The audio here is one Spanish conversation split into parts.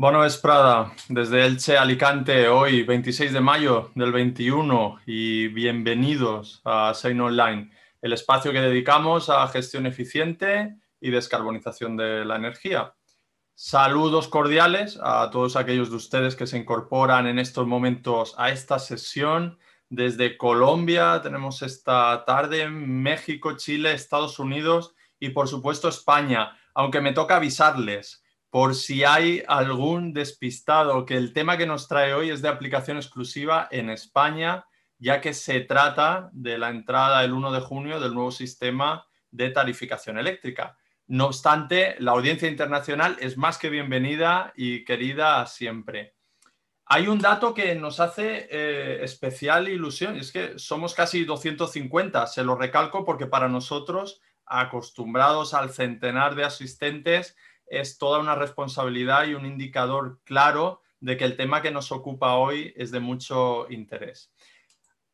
Bueno, es Prada, desde Elche, Alicante, hoy 26 de mayo del 21 y bienvenidos a Sein Online, el espacio que dedicamos a gestión eficiente y descarbonización de la energía. Saludos cordiales a todos aquellos de ustedes que se incorporan en estos momentos a esta sesión. Desde Colombia tenemos esta tarde, México, Chile, Estados Unidos y por supuesto España, aunque me toca avisarles por si hay algún despistado, que el tema que nos trae hoy es de aplicación exclusiva en España, ya que se trata de la entrada el 1 de junio del nuevo sistema de tarificación eléctrica. No obstante, la audiencia internacional es más que bienvenida y querida siempre. Hay un dato que nos hace eh, especial ilusión, y es que somos casi 250, se lo recalco porque para nosotros, acostumbrados al centenar de asistentes, es toda una responsabilidad y un indicador claro de que el tema que nos ocupa hoy es de mucho interés.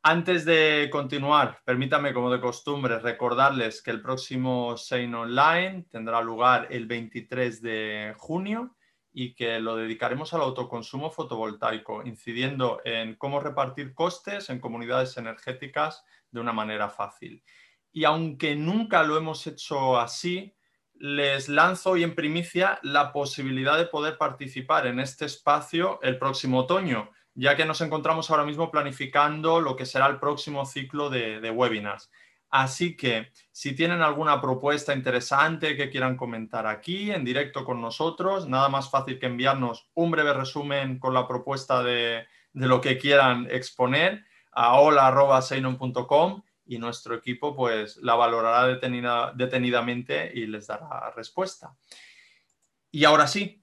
Antes de continuar, permítame, como de costumbre, recordarles que el próximo Sein Online tendrá lugar el 23 de junio y que lo dedicaremos al autoconsumo fotovoltaico, incidiendo en cómo repartir costes en comunidades energéticas de una manera fácil. Y aunque nunca lo hemos hecho así, les lanzo hoy en primicia la posibilidad de poder participar en este espacio el próximo otoño, ya que nos encontramos ahora mismo planificando lo que será el próximo ciclo de, webinars. Así que si tienen alguna propuesta interesante que quieran comentar aquí en directo con nosotros, nada más fácil que enviarnos un breve resumen con la propuesta de, de lo que quieran exponer a hola.seinon.com y nuestro equipo pues la valorará detenidamente y les dará respuesta. Y ahora sí,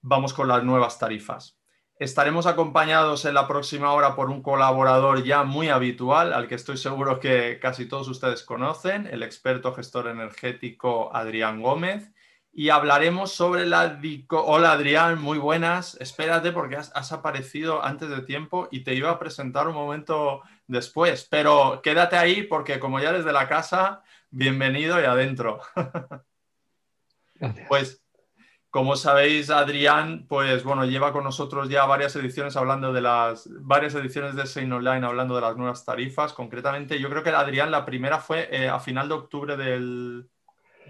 vamos con las nuevas tarifas. Estaremos acompañados en la próxima hora por un colaborador ya muy habitual, al que estoy seguro que casi todos ustedes conocen, el experto gestor energético Adrián Gómez, y hablaremos sobre la... Hola Adrián, muy buenas. Espérate porque has, aparecido antes de tiempo y te iba a presentar un momento después, pero quédate ahí porque como ya eres de la casa, bienvenido y adentro. Pues como sabéis, Adrián, pues bueno, lleva con nosotros ya varias ediciones hablando de las varias ediciones de Sein Online hablando de las nuevas tarifas. Concretamente, yo creo que Adrián la primera fue eh, a final de octubre del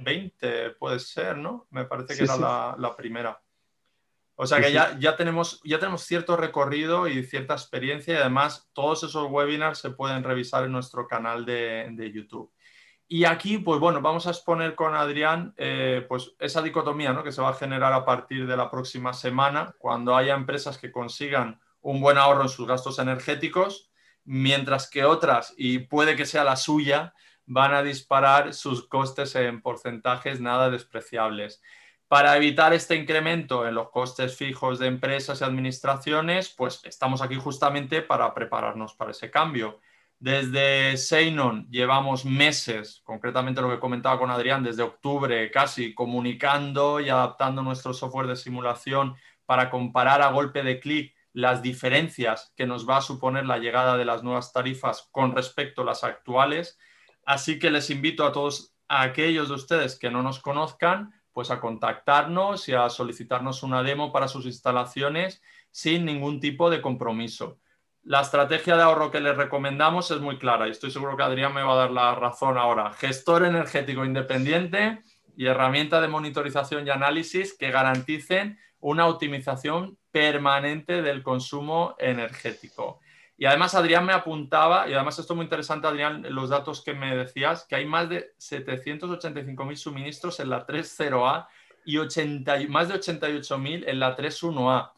20, puede ser, ¿no? Me parece que era La, primera. O sea que ya, ya, tenemos, ya tenemos cierto recorrido y cierta experiencia y además todos esos webinars se pueden revisar en nuestro canal de, YouTube. Y aquí, pues bueno, vamos a exponer con Adrián eh, pues esa dicotomía ¿no? que se va a generar a partir de la próxima semana, cuando haya empresas que consigan un buen ahorro en sus gastos energéticos, mientras que otras, y puede que sea la suya, van a disparar sus costes en porcentajes nada despreciables. Para evitar este incremento en los costes fijos de empresas y administraciones, pues estamos aquí justamente para prepararnos para ese cambio. Desde Seinon llevamos meses, concretamente lo que comentaba con Adrián, desde octubre casi, comunicando y adaptando nuestro software de simulación para comparar a golpe de clic las diferencias que nos va a suponer la llegada de las nuevas tarifas con respecto a las actuales Así que les invito a todos aquellos de ustedes que no nos conozcan, pues a contactarnos y a solicitarnos una demo para sus instalaciones sin ningún tipo de compromiso. La estrategia de ahorro que les recomendamos es muy clara y estoy seguro que Adrián me va a dar la razón ahora. Gestor energético independiente y herramienta de monitorización y análisis que garanticen una optimización permanente del consumo energético. Y además Adrián me apuntaba, y además esto es muy interesante, Adrián, los datos que me decías, que hay más de 785.000 suministros en la 3.0A y 80, más de 88.000 en la 3.1A,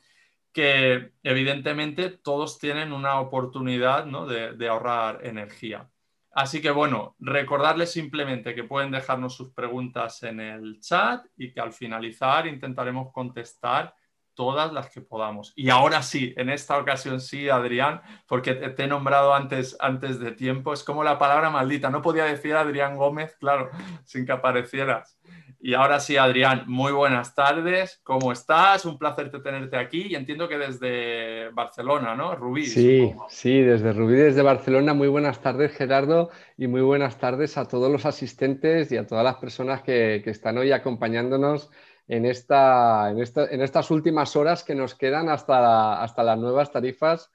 que evidentemente todos tienen una oportunidad de, de ahorrar energía. Así que bueno, recordarles simplemente que pueden dejarnos sus preguntas en el chat y que al finalizar intentaremos contestar todas las que podamos. Y ahora sí, en esta ocasión sí, Adrián, porque te, he nombrado antes, antes de tiempo, es como la palabra maldita. No podía decir Adrián Gómez, claro, sin que aparecieras. Y ahora sí, Adrián, muy buenas tardes. ¿Cómo estás? Un placer tenerte aquí y entiendo que desde Barcelona, ¿no? Rubí. Sí, sí, desde Rubí, desde Barcelona. Muy buenas tardes, Gerardo, y muy buenas tardes a todos los asistentes y a todas las personas que, que están hoy acompañándonos en, esta, en, estas últimas horas que nos quedan hasta, hasta las nuevas tarifas.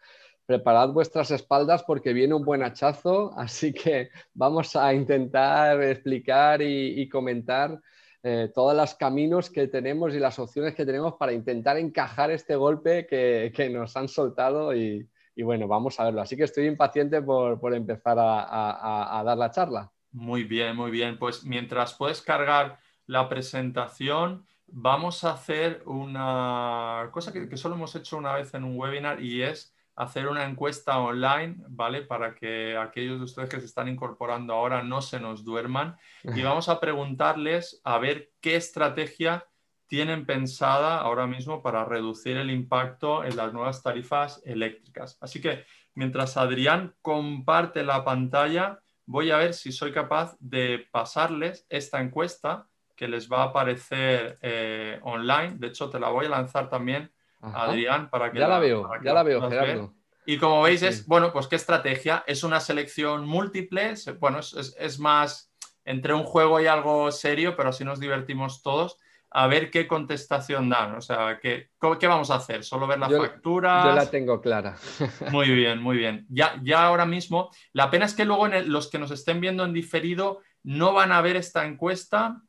Preparad vuestras espaldas porque viene un buen hachazo, así que vamos a intentar explicar y, comentar eh, todos los caminos que tenemos y las opciones que tenemos para intentar encajar este golpe que, nos han soltado y, bueno, vamos a verlo. Así que estoy impaciente por, empezar a, dar la charla. Muy bien, muy bien. Pues mientras puedes cargar la presentación, vamos a hacer una cosa que, solo hemos hecho una vez en un webinar y es hacer una encuesta online, ¿vale? Para que aquellos de ustedes que se están incorporando ahora no se nos duerman y vamos a preguntarles a ver qué estrategia tienen pensada ahora mismo para reducir el impacto en las nuevas tarifas eléctricas. Así que mientras Adrián comparte la pantalla, voy a ver si soy capaz de pasarles esta encuesta que les va a aparecer eh, online. De hecho, te la voy a lanzar también, Adrián, para que ya la, veo, ya la veo, Gerardo. Y como veis, es, bueno, pues qué estrategia. Es una selección múltiple, bueno, es, más entre un juego y algo serio, pero así nos divertimos todos. A ver qué contestación dan. O sea, ¿qué, qué vamos a hacer? ¿Solo ver la factura? Yo la tengo clara. Muy bien, muy bien. Ya, ya ahora mismo, la pena es que luego los que nos estén viendo en diferido no van a ver esta encuesta.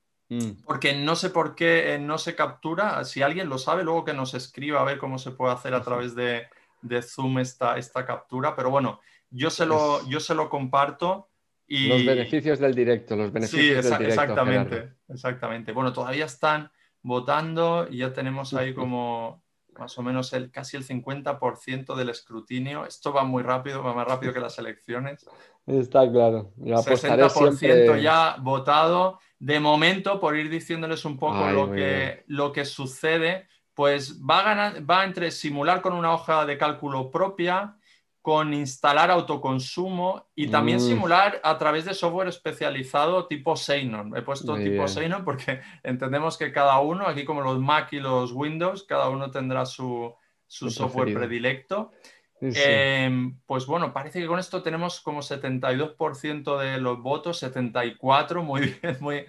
Porque no sé por qué eh, no se captura. Si alguien lo sabe, luego que nos escriba a ver cómo se puede hacer a través de, Zoom esta, esta, captura. Pero bueno, yo se lo, yo se lo comparto. Y... Los beneficios del directo, los beneficios sí, del directo. Exactamente, exactamente. Bueno, todavía están votando y ya tenemos ahí como más o menos el, casi el 50% del escrutinio. Esto va muy rápido, va más rápido que las elecciones. Está claro. Yo 60% ya votado. De momento, por ir diciéndoles un poco lo, que, lo que sucede, pues va, va entre simular con una hoja de cálculo propia, con instalar autoconsumo y también mm. simular a través de software especializado tipo Seinon. He puesto tipo Seinon porque entendemos que cada uno, aquí como los Mac y los Windows, cada uno tendrá su, su software predilecto. Em, pues bueno, parece que con esto tenemos como 72% de los votos, 74, muy bien, muy,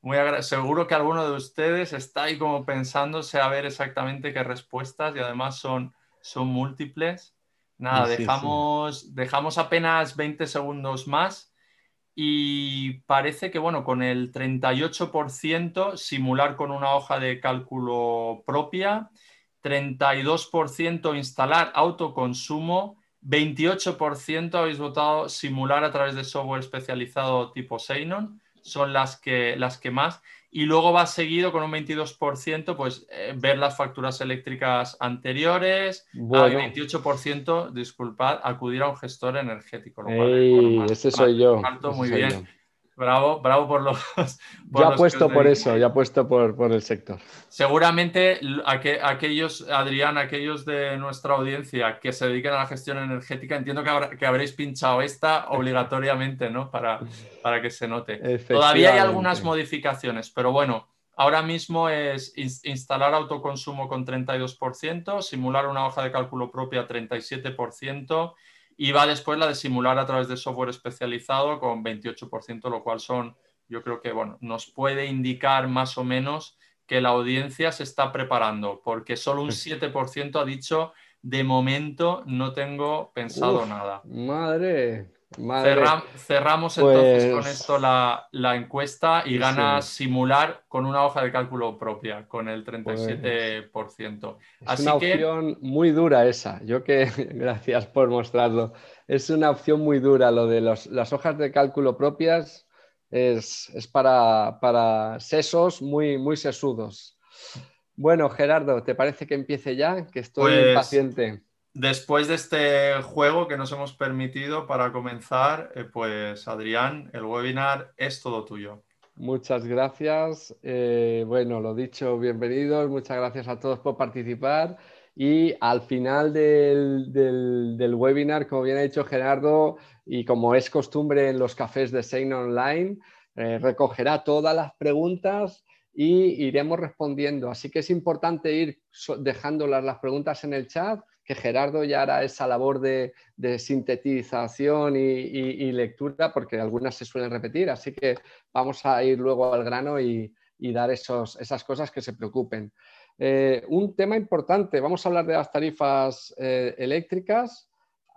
muy seguro que alguno de ustedes está ahí como pensándose a ver exactamente qué respuestas y además son, son múltiples. Nada, dejamos, dejamos apenas 20 segundos más y parece que bueno, con el 38% simular con una hoja de cálculo propia 32% instalar autoconsumo, 28% habéis votado simular a través de software especializado tipo Seinon, son las que, las que más. Y luego va seguido con un 22%, pues eh, ver las facturas eléctricas anteriores. Bueno. 28%, disculpad, acudir a un gestor energético. ese soy yo. muy bien. Bravo, bravo por los. Por ya puesto por eso, ya puesto por, por el sector. Seguramente aquellos, Adrián, aquellos de nuestra audiencia que se dediquen a la gestión energética, entiendo que, que habréis pinchado esta obligatoriamente, ¿no? Para, para que se note. Todavía hay algunas modificaciones, pero bueno, ahora mismo es instalar autoconsumo con 32%, simular una hoja de cálculo propia 37% y va después la de simular a través de software especializado con 28%, lo cual son, yo creo que, bueno, nos puede indicar más o menos que la audiencia se está preparando, porque solo un 7% ha dicho, de momento no tengo pensado nada. Madre cerramos entonces con pues esto la, encuesta y gana simular con una hoja de cálculo propia, con el 37%. Pues es una opción muy dura esa. Yo que, gracias por mostrarlo. Es una opción muy dura lo de las hojas de cálculo propias. Es, para, sesos muy, muy sesudos. Bueno, Gerardo, ¿te parece que empiece ya? Que estoy pues impaciente después de este juego que nos hemos permitido para comenzar, eh, pues Adrián, el webinar es todo tuyo. Muchas gracias. Eh, bueno, lo dicho, bienvenidos. Muchas gracias a todos por participar. Y al final del, webinar, como bien ha dicho Gerardo, y como es costumbre en los cafés de Sein Online, eh, recogerá todas las preguntas y iremos respondiendo. Así que es importante ir dejando las preguntas en el chat que Gerardo ya hará esa labor de, sintetización y, lectura, porque algunas se suelen repetir, así que vamos a ir luego al grano y, dar esos, esas cosas que se preocupen. Eh, un tema importante, vamos a hablar de las tarifas eh, eléctricas,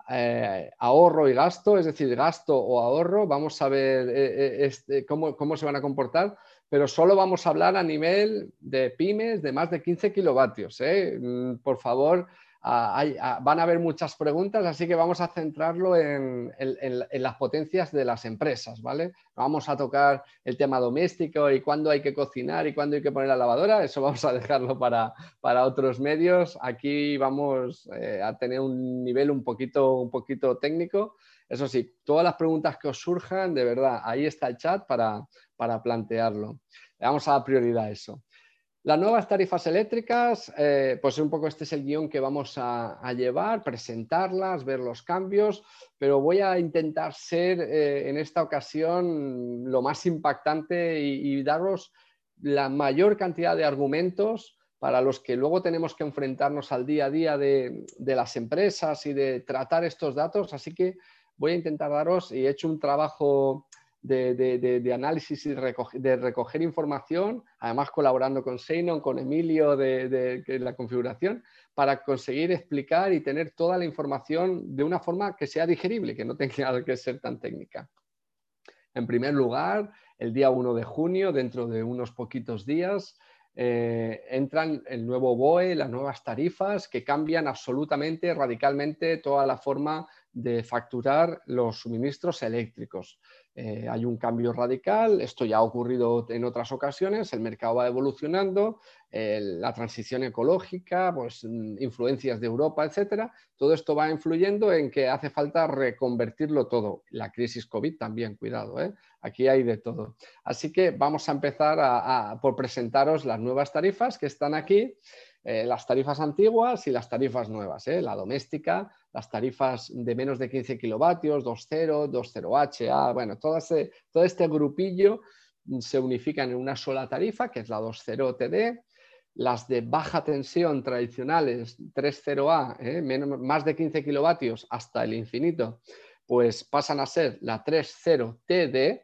eh, ahorro y gasto, es decir, gasto o ahorro, vamos a ver este, cómo, cómo, se van a comportar, pero solo vamos a hablar a nivel de pymes de más de 15 kilovatios. Mm, por favor, van a haber muchas preguntas, así que vamos a centrarlo en, las potencias de las empresas, ¿vale? Vamos a tocar el tema doméstico y cuándo hay que cocinar y cuándo hay que poner la lavadora, eso vamos a dejarlo para, otros medios. Aquí vamos eh, a tener un nivel un poquito, un poquito técnico. Eso sí, todas las preguntas que os surjan, de verdad, ahí está el chat para, para plantearlo. Le vamos a dar prioridad a eso. Las nuevas tarifas eléctricas, eh, pues un poco este es el guion que vamos a, llevar, presentarlas, ver los cambios, pero voy a intentar ser eh, en esta ocasión lo más impactante y, daros la mayor cantidad de argumentos para los que luego tenemos que enfrentarnos al día a día de, de las empresas y de tratar estos datos. Así que voy a intentar daros, y he hecho un trabajo de, análisis y de recoger información, además colaborando con Seinon, con Emilio de, la configuración, para conseguir explicar y tener toda la información de una forma que sea digerible, que no tenga que ser tan técnica. En primer lugar, el día 1 de junio, dentro de unos poquitos días, eh, entran el nuevo BOE, las nuevas tarifas que cambian absolutamente, radicalmente toda la forma de facturar los suministros eléctricos. Eh, hay un cambio radical, esto ya ha ocurrido en otras ocasiones, el mercado va evolucionando, la transición ecológica, pues, mm, influencias de Europa, etcétera, todo esto va influyendo en que hace falta reconvertirlo todo. La crisis COVID también, cuidado, ¿eh? aquí hay de todo. Así que vamos a empezar por presentaros las nuevas tarifas que están aquí. Eh, las tarifas antiguas y las tarifas nuevas, la doméstica, las tarifas de menos de 15 kilovatios, 2.0, 2.0H, bueno, todo, todo este grupillo se unifican en una sola tarifa, que es la 2.0 TD. Las de baja tensión tradicionales, 3.0A, ¿eh? más de 15 kilovatios hasta el infinito, pues pasan a ser la 3.0 TD,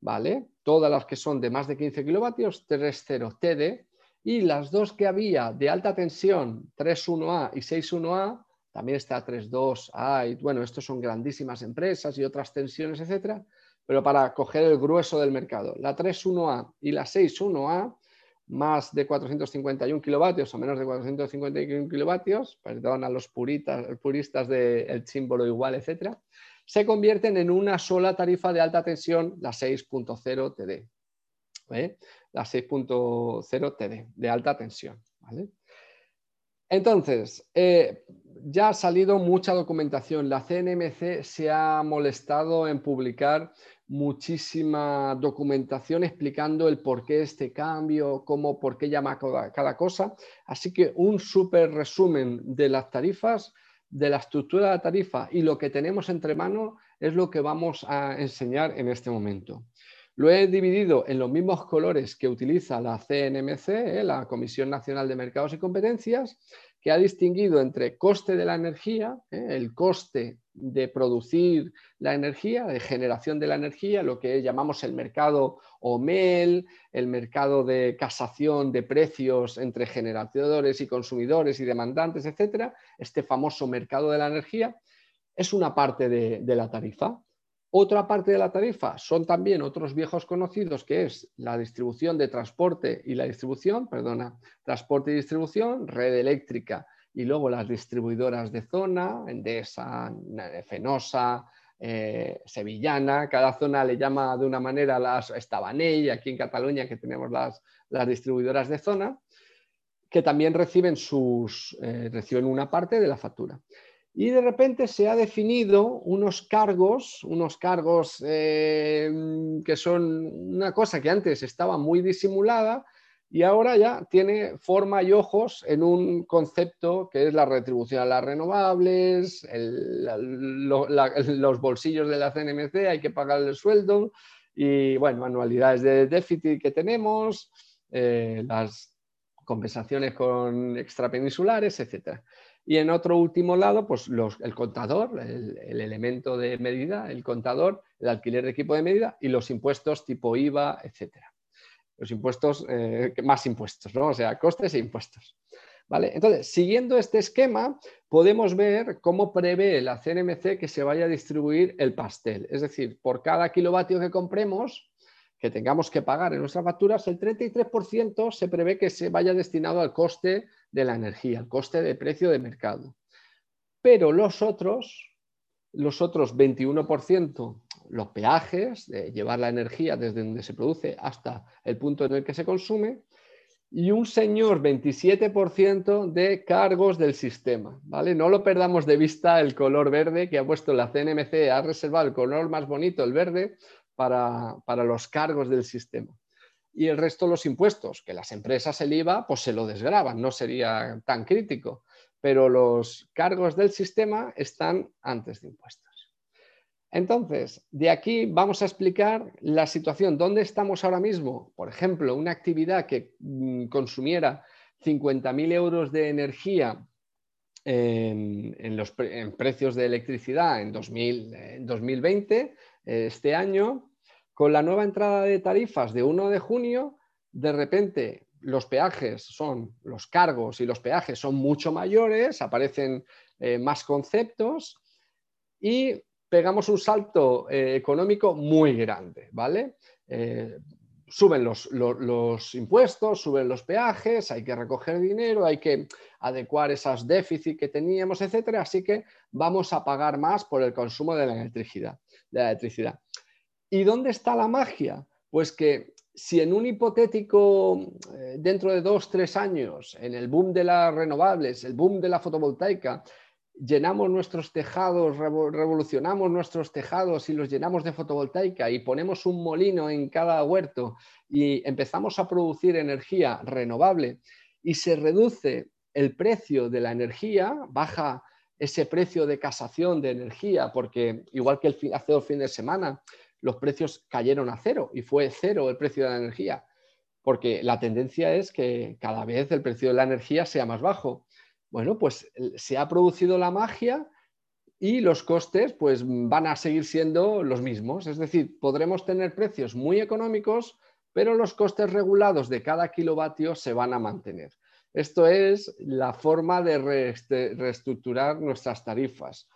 ¿vale? Todas las que son de más de 15 kilovatios, 3.0 TD y las dos que había de alta tensión, 3.1A y 6.1A, también está 3.2A, y bueno, estos son grandísimas empresas y otras tensiones, etcétera, pero para coger el grueso del mercado. La 3.1A y la 6.1A, más de 451 kilovatios o menos de 451 kilovatios, perdón a los puristas del símbolo igual, etcétera, se convierten en una sola tarifa de alta tensión, la 6.0 TD. ¿eh? la 6.0 TD de alta tensión. Entonces, eh, ya ha salido mucha documentación. La CNMC se ha molestado en publicar muchísima documentación explicando el por qué este cambio, cómo, por qué llama cada cosa. Así que un súper resumen de las tarifas, de la estructura de la tarifa y lo que tenemos entre manos es lo que vamos a enseñar en este momento. Lo he dividido en los mismos colores que utiliza la CNMC, ¿eh? la Comisión Nacional de Mercados y Competencias, que ha distinguido entre coste de la energía, ¿eh? el coste de producir la energía, de generación de la energía, lo que llamamos el mercado OMEL, el mercado de casación de precios entre generadores y consumidores y demandantes, etcétera, este famoso mercado de la energía, es una parte de la tarifa. Otra parte de la tarifa son también otros viejos conocidos, que es la distribución de transporte y la distribución, perdona, transporte y distribución, red eléctrica y luego las distribuidoras de zona, Endesa, Fenosa, eh, Sevillana, cada zona le llama de una manera las Estabanell, aquí en Cataluña que tenemos las, distribuidoras de zona, que también reciben, sus, eh, reciben una parte de la factura y de repente se ha definido unos cargos, unos cargos eh, que son una cosa que antes estaba muy disimulada y ahora ya tiene forma y ojos en un concepto que es la retribución a las renovables, los bolsillos de la CNMC, hay que pagar el sueldo y bueno, anualidades de déficit que tenemos, eh, las compensaciones con extrapeninsulares, etcétera. Y en otro último lado, pues el contador, el, elemento de medida, el contador, el alquiler de equipo de medida y los impuestos tipo IVA, etc. los impuestos, eh, más impuestos, ¿no? O sea, costes e impuestos. ¿Vale? Entonces, siguiendo este esquema, podemos ver cómo prevé la CNMC que se vaya a distribuir el pastel. Es decir, por cada kilovatio que compremos, que tengamos que pagar en nuestras facturas, el 33% se prevé que se vaya destinado al coste de la energía, al coste de precio de mercado. Pero los otros, los otros 21%, los peajes, de llevar la energía desde donde se produce hasta el punto en el que se consume, y un señor 27% de cargos del sistema. ¿vale? No lo perdamos de vista el color verde que ha puesto la CNMC, ha reservado el color más bonito, el verde, para, para los cargos del sistema. Y el resto los impuestos, que las empresas el IVA pues se lo desgraban, no sería tan crítico, pero los cargos del sistema están antes de impuestos. Entonces, de aquí vamos a explicar la situación. ¿Dónde estamos ahora mismo? Por ejemplo, una actividad que mm, consumiera 50.000 euros de energía en, los precios de electricidad en, 2020, este año, con la nueva entrada de tarifas de 1 de junio, de repente los peajes son, los cargos y los peajes son mucho mayores, aparecen eh, más conceptos y pegamos un salto eh, económico muy grande, ¿vale? Eh, suben los, impuestos, suben los peajes, hay que recoger dinero, hay que adecuar esos déficits que teníamos, etcétera. Así que vamos a pagar más por el consumo de la electricidad. De la electricidad. ¿Y dónde está la magia? Pues que si en un hipotético, eh, dentro de dos, tres años, en el boom de las renovables, el boom de la fotovoltaica, llenamos nuestros tejados, revolucionamos nuestros tejados y los llenamos de fotovoltaica y ponemos un molino en cada huerto y empezamos a producir energía renovable y se reduce el precio de la energía, baja ese precio de casación de energía, porque igual que el hace dos fines de semana, los precios cayeron a cero y fue cero el precio de la energía, porque la tendencia es que cada vez el precio de la energía sea más bajo bueno, pues se ha producido la magia y los costes pues van a seguir siendo los mismos. Es decir, podremos tener precios muy económicos, pero los costes regulados de cada kilovatio se van a mantener. Esto es la forma de reestructurar nuestras tarifas.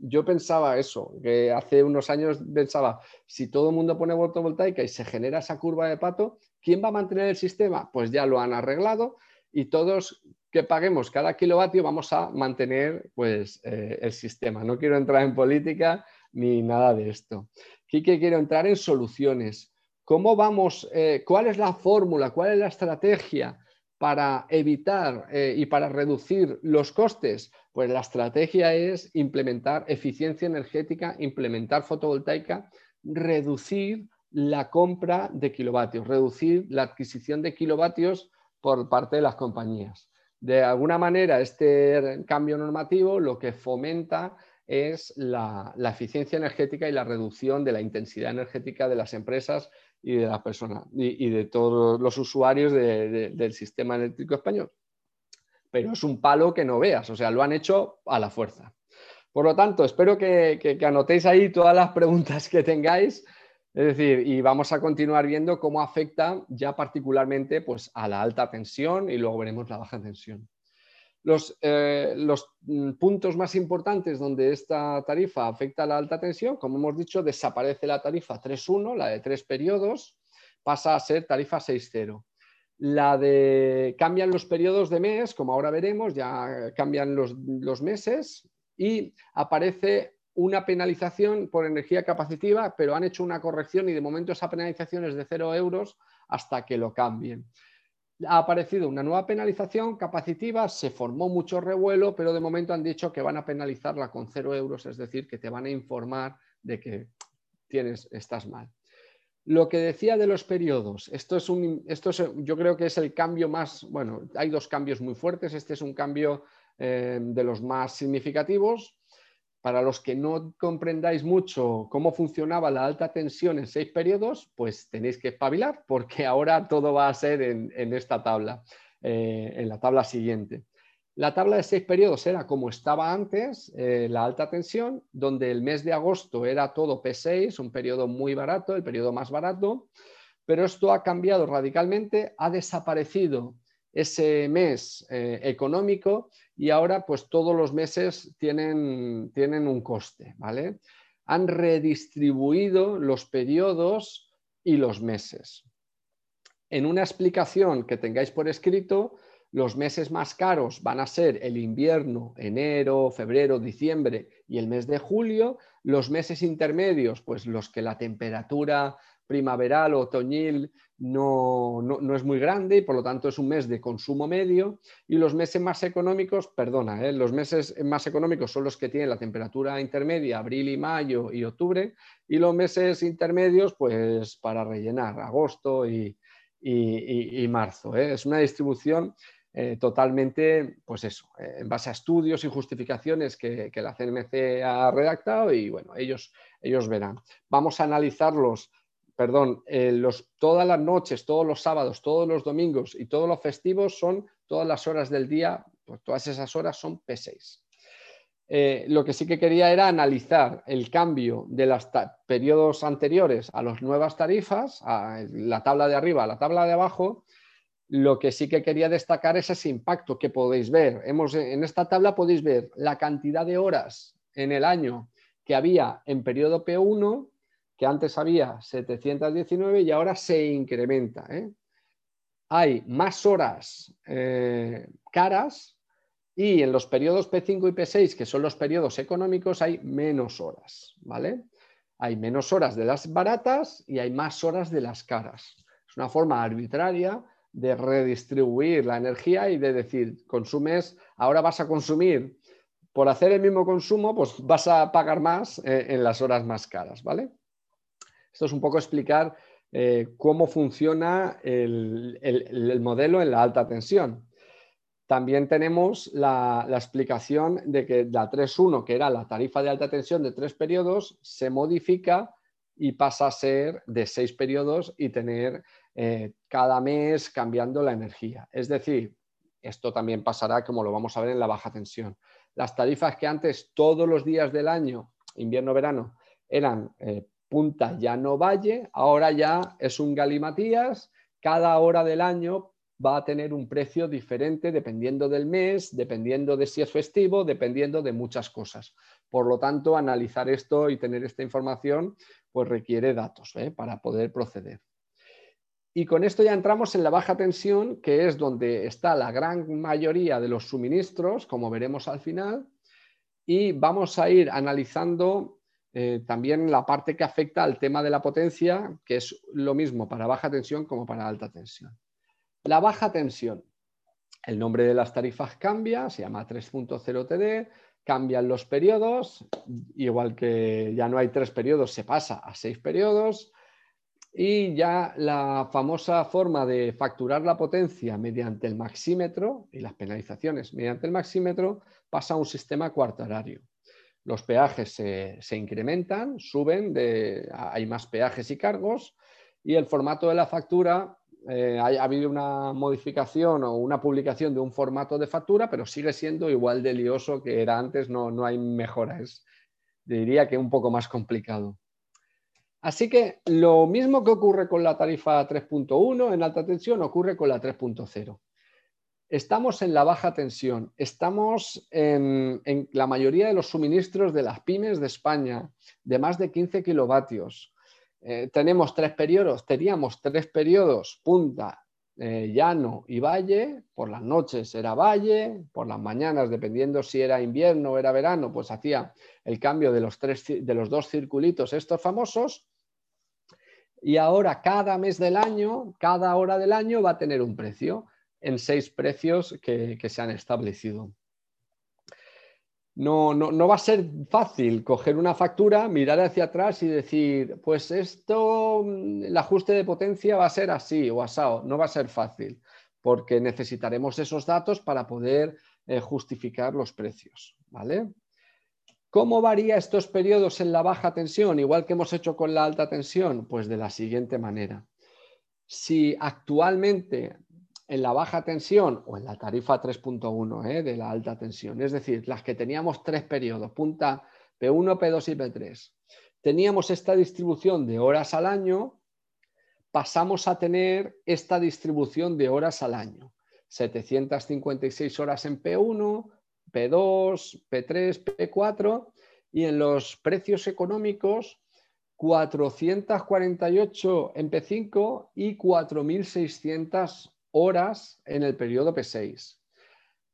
Yo pensaba eso, que hace unos años pensaba, si todo el mundo pone fotovoltaica y se genera esa curva de pato, ¿quién va a mantener el sistema? Pues ya lo han arreglado y todos que paguemos cada kilovatio vamos a mantener pues, eh, el sistema. No quiero entrar en política ni nada de esto. Aquí quiero entrar en soluciones. ¿Cómo vamos? Eh, ¿Cuál es la fórmula? ¿Cuál es la estrategia para evitar eh, y para reducir los costes? Pues la estrategia es implementar eficiencia energética, implementar fotovoltaica, reducir la compra de kilovatios, reducir la adquisición de kilovatios por parte de las compañías. De alguna manera, este cambio normativo lo que fomenta es la, eficiencia energética y la reducción de la intensidad energética de las empresas y de las personas y, de todos los usuarios del sistema eléctrico español. Pero es un palo que no veas, o sea, lo han hecho a la fuerza. Por lo tanto, espero que anotéis ahí todas las preguntas que tengáis es decir, y vamos a continuar viendo cómo afecta ya particularmente pues, a la alta tensión y luego veremos la baja tensión. Los, eh, mm, puntos más importantes donde esta tarifa afecta a la alta tensión, como hemos dicho, desaparece la tarifa 3.1, la de tres periodos, pasa a ser tarifa 6.0. La de cambian los periodos de mes, como ahora veremos, ya cambian los, los meses y aparece una penalización por energía capacitiva, pero han hecho una corrección y de momento esa penalización es de cero euros hasta que lo cambien. Ha aparecido una nueva penalización capacitiva, se formó mucho revuelo, pero de momento han dicho que van a penalizarla con cero euros, es decir, que te van a informar de que tienes, estás mal. Lo que decía de los periodos, esto es un, esto yo creo que es el cambio más, bueno, hay dos cambios muy fuertes, este es un cambio eh, de los más significativos, para los que no comprendáis mucho cómo funcionaba la alta tensión en seis periodos, pues tenéis que espabilar porque ahora todo va a ser en, esta tabla, eh, en la tabla siguiente. La tabla de seis periodos era como estaba antes, eh, la alta tensión, donde el mes de agosto era todo P6, un periodo muy barato, el periodo más barato. pero esto ha cambiado radicalmente, ha desaparecido ese mes eh, económico y ahora pues todos los meses tienen, tienen un coste, ¿vale? Han redistribuido los periodos y los meses. En una explicación que tengáis por escrito, los meses más caros van a ser el invierno, enero, febrero, diciembre y el mes de julio. Los meses intermedios, pues los que la temperatura primaveral o otoñil no, es muy grande y por lo tanto es un mes de consumo medio. Y los meses más económicos, perdona, ¿eh? los meses más económicos son los que tienen la temperatura intermedia, abril y mayo y octubre. Y los meses intermedios, pues para rellenar, agosto y, marzo. ¿eh? Es una distribución eh, totalmente, pues eso, eh, en base a estudios y justificaciones que, la CNMC ha redactado y bueno, ellos, ellos verán. Vamos a analizarlos, perdón, eh, los, todas las noches, todos los sábados, todos los domingos y todos los festivos son todas las horas del día, pues todas esas horas son P6. lo que sí que quería era analizar el cambio de los periodos anteriores a las nuevas tarifas, la tabla de arriba a la tabla de abajo, lo que sí que quería destacar es ese impacto que podéis ver. Hemos, en esta tabla podéis ver la cantidad de horas en el año que había en periodo P1, que antes había 719 y ahora se incrementa. ¿eh? Hay más horas eh, caras y en los periodos P5 y P6, que son los periodos económicos, hay menos horas. ¿vale? Hay menos horas de las baratas y hay más horas de las caras. Es una forma arbitraria de redistribuir la energía y de decir, consumes, ahora vas a consumir, por hacer el mismo consumo, pues vas a pagar más eh, en las horas más caras, ¿vale? Esto es un poco explicar eh, cómo funciona el, modelo en la alta tensión. También tenemos la, explicación de que la 3.1, que era la tarifa de alta tensión de tres periodos, se modifica y pasa a ser de seis periodos y tener eh, cada mes cambiando la energía. Es decir, esto también pasará como lo vamos a ver en la baja tensión. Las tarifas que antes todos los días del año, invierno-verano, eran eh, punta llano valle, ahora ya es un galimatías, cada hora del año va a tener un precio diferente dependiendo del mes, dependiendo de si es festivo, dependiendo de muchas cosas. Por lo tanto, analizar esto y tener esta información pues requiere datos ¿eh? para poder proceder. Y con esto ya entramos en la baja tensión, que es donde está la gran mayoría de los suministros, como veremos al final, y vamos a ir analizando eh, también la parte que afecta al tema de la potencia, que es lo mismo para baja tensión como para alta tensión. La baja tensión. El nombre de las tarifas cambia, se llama 3.0 TD, cambian los periodos, igual que ya no hay tres periodos, se pasa a seis periodos. Y ya la famosa forma de facturar la potencia mediante el maxímetro y las penalizaciones mediante el maxímetro pasa a un sistema cuartarario. Los peajes se, incrementan, suben, hay más peajes y cargos y el formato de la factura, eh, ha, habido una modificación o una publicación de un formato de factura, pero sigue siendo igual de lioso que era antes, no, no hay mejoras. Diría que un poco más complicado. Así que lo mismo que ocurre con la tarifa 3.1 en alta tensión ocurre con la 3.0. Estamos en la baja tensión, estamos en, la mayoría de los suministros de las pymes de España de más de 15 kilovatios. Eh, tenemos tres periodos, teníamos tres periodos, punta, eh, llano y valle, por las noches era valle, por las mañanas, dependiendo si era invierno o era verano, pues hacía el cambio de los, tres, de los dos circulitos estos famosos. Y ahora cada mes del año, cada hora del año va a tener un precio en seis precios que se han establecido no, no, va a ser fácil coger una factura, mirar hacia atrás y decir, pues esto, el ajuste de potencia va a ser así o asado. No va a ser fácil, porque necesitaremos esos datos para poder eh, justificar los precios. ¿vale? ¿Cómo varía estos periodos en la baja tensión, igual que hemos hecho con la alta tensión? Pues de la siguiente manera. Si actualmente en la baja tensión o en la tarifa 3.1 ¿eh? de la alta tensión, es decir, las que teníamos tres periodos, punta P1, P2 y P3. Teníamos esta distribución de horas al año, pasamos a tener esta distribución de horas al año. 756 horas en P1, P2, P3, P4 y en los precios económicos 448 en P5 y 4.600 horas en el periodo P6.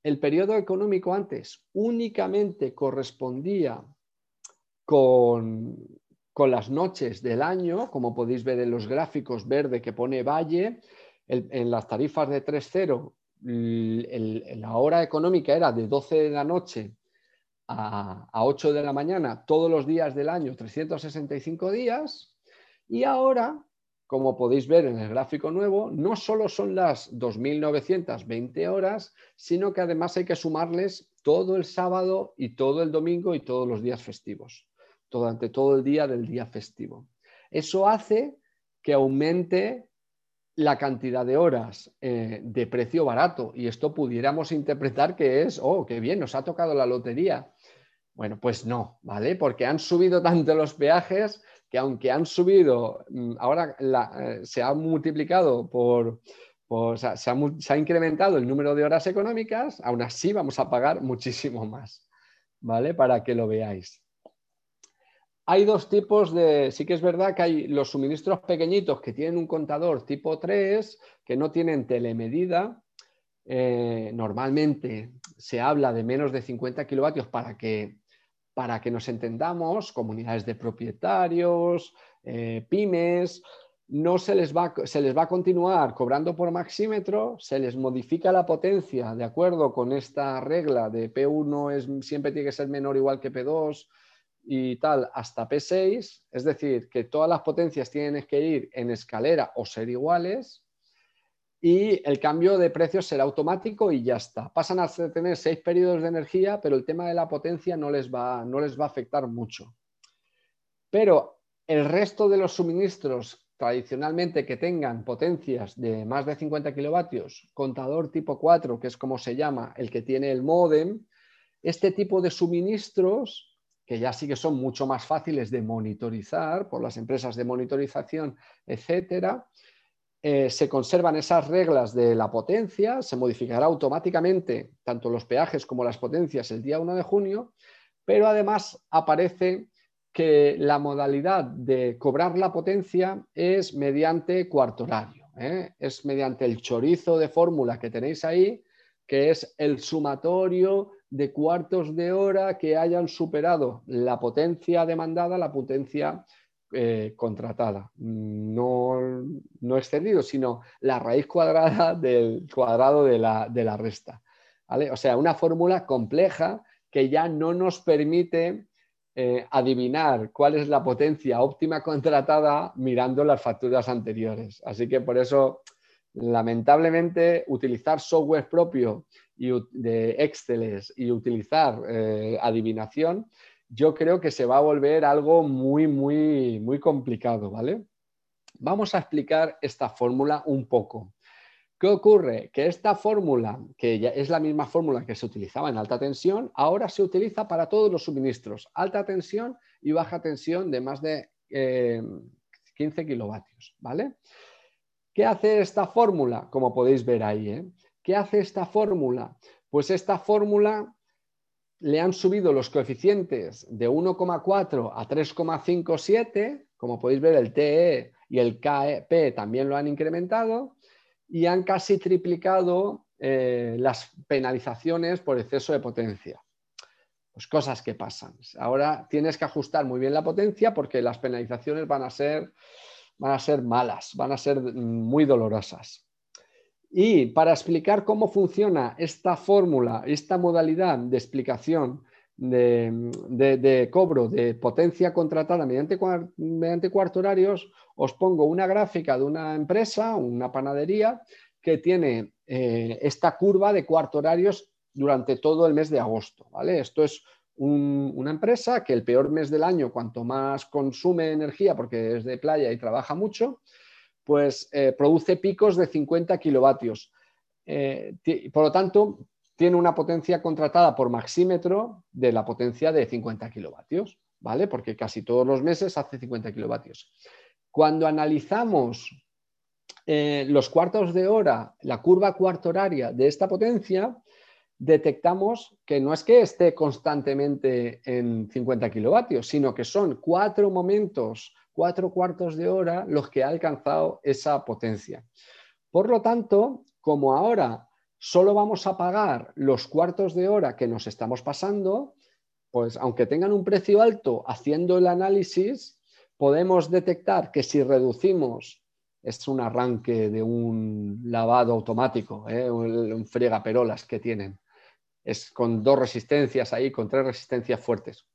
El periodo económico antes únicamente correspondía con, las noches del año, como podéis ver en los gráficos verde que pone Valle, en las tarifas de 3.0 la hora económica era de 12 de la noche a, 8 de la mañana todos los días del año, 365 días, y ahora, como podéis ver en el gráfico nuevo, no solo son las 2.920 horas, sino que además hay que sumarles todo el sábado y todo el domingo y todos los días festivos, durante todo el día del día festivo. Eso hace que aumente la cantidad de horas eh, de precio barato y esto pudiéramos interpretar que es, oh, qué bien, nos ha tocado la lotería. Bueno, pues no, ¿vale? Porque han subido tanto los peajes que aunque han subido, mm, ahora eh, se ha multiplicado por, se, ha, se, ha, incrementado el número de horas económicas, aún así vamos a pagar muchísimo más, ¿vale? Para que lo veáis. Hay dos tipos de, sí que es verdad que hay los suministros pequeñitos que tienen un contador tipo 3, que no tienen telemedida. Eh, normalmente se habla de menos de 50 kilovatios para que, para que nos entendamos, comunidades de propietarios, eh, pymes, no se les, va, se les va a continuar cobrando por maxímetro, se les modifica la potencia de acuerdo con esta regla de P1 es, siempre tiene que ser menor igual que P2, y tal hasta P6, es decir, que todas las potencias tienen que ir en escalera o ser iguales y el cambio de precios será automático y ya está. Pasan a tener seis periodos de energía, pero el tema de la potencia no les va, no les va a afectar mucho. Pero el resto de los suministros tradicionalmente que tengan potencias de más de 50 kilovatios, contador tipo 4, que es como se llama el que tiene el modem, este tipo de suministros que ya sí que son mucho más fáciles de monitorizar por las empresas de monitorización, etcétera. Eh, se conservan esas reglas de la potencia, se modificará automáticamente tanto los peajes como las potencias el día 1 de junio, pero además aparece que la modalidad de cobrar la potencia es mediante cuarto horario, ¿eh? es mediante el chorizo de fórmula que tenéis ahí, que es el sumatorio de cuartos de hora que hayan superado la potencia demandada, la potencia eh, contratada. No, no excedido, sino la raíz cuadrada del cuadrado de la, resta. O sea, una fórmula compleja que ya no nos permite eh, adivinar cuál es la potencia óptima contratada mirando las facturas anteriores. Así que por eso, lamentablemente, utilizar software propio y de Excel y utilizar eh, adivinación, yo creo que se va a volver algo muy, muy, muy complicado, ¿vale? Vamos a explicar esta fórmula un poco. ¿Qué ocurre? Que esta fórmula, que ya es la misma fórmula que se utilizaba en alta tensión, ahora se utiliza para todos los suministros, alta tensión y baja tensión de más de 15 eh, kilovatios, ¿vale? ¿Qué hace esta fórmula? Como podéis ver ahí, ¿eh? ¿Qué hace esta fórmula? Pues esta fórmula le han subido los coeficientes de 1,4 a 3,57, como podéis ver el TE y el KP también lo han incrementado y han casi triplicado eh, las penalizaciones por exceso de potencia. Pues cosas que pasan. Ahora tienes que ajustar muy bien la potencia porque las penalizaciones van a ser, van a ser malas, van a ser muy dolorosas. Y para explicar cómo funciona esta fórmula, esta modalidad de explicación de, cobro de potencia contratada mediante, mediante cuarto horarios, os pongo una gráfica de una empresa, una panadería, que tiene eh, esta curva de cuarto horarios durante todo el mes de agosto. ¿vale? Esto es una empresa que el peor mes del año, cuanto más consume energía porque es de playa y trabaja mucho, pues eh, produce picos de 50 kilovatios. Eh, por lo tanto, tiene una potencia contratada por maxímetro de la potencia de 50 kilovatios, ¿vale? Porque casi todos los meses hace 50 kilovatios. Cuando analizamos eh, los cuartos de hora, la curva cuarto horaria de esta potencia, detectamos que no es que esté constantemente en 50 kilovatios, sino que son cuatro momentos, cuatro cuartos de hora los que ha alcanzado esa potencia. Por lo tanto, como ahora solo vamos a pagar los cuartos de hora que nos estamos pasando, pues aunque tengan un precio alto haciendo el análisis, podemos detectar que si reducimos, es un arranque de un lavado automático, ¿eh? un, un fregaperolas que tienen, es con dos resistencias ahí, con tres resistencias fuertes.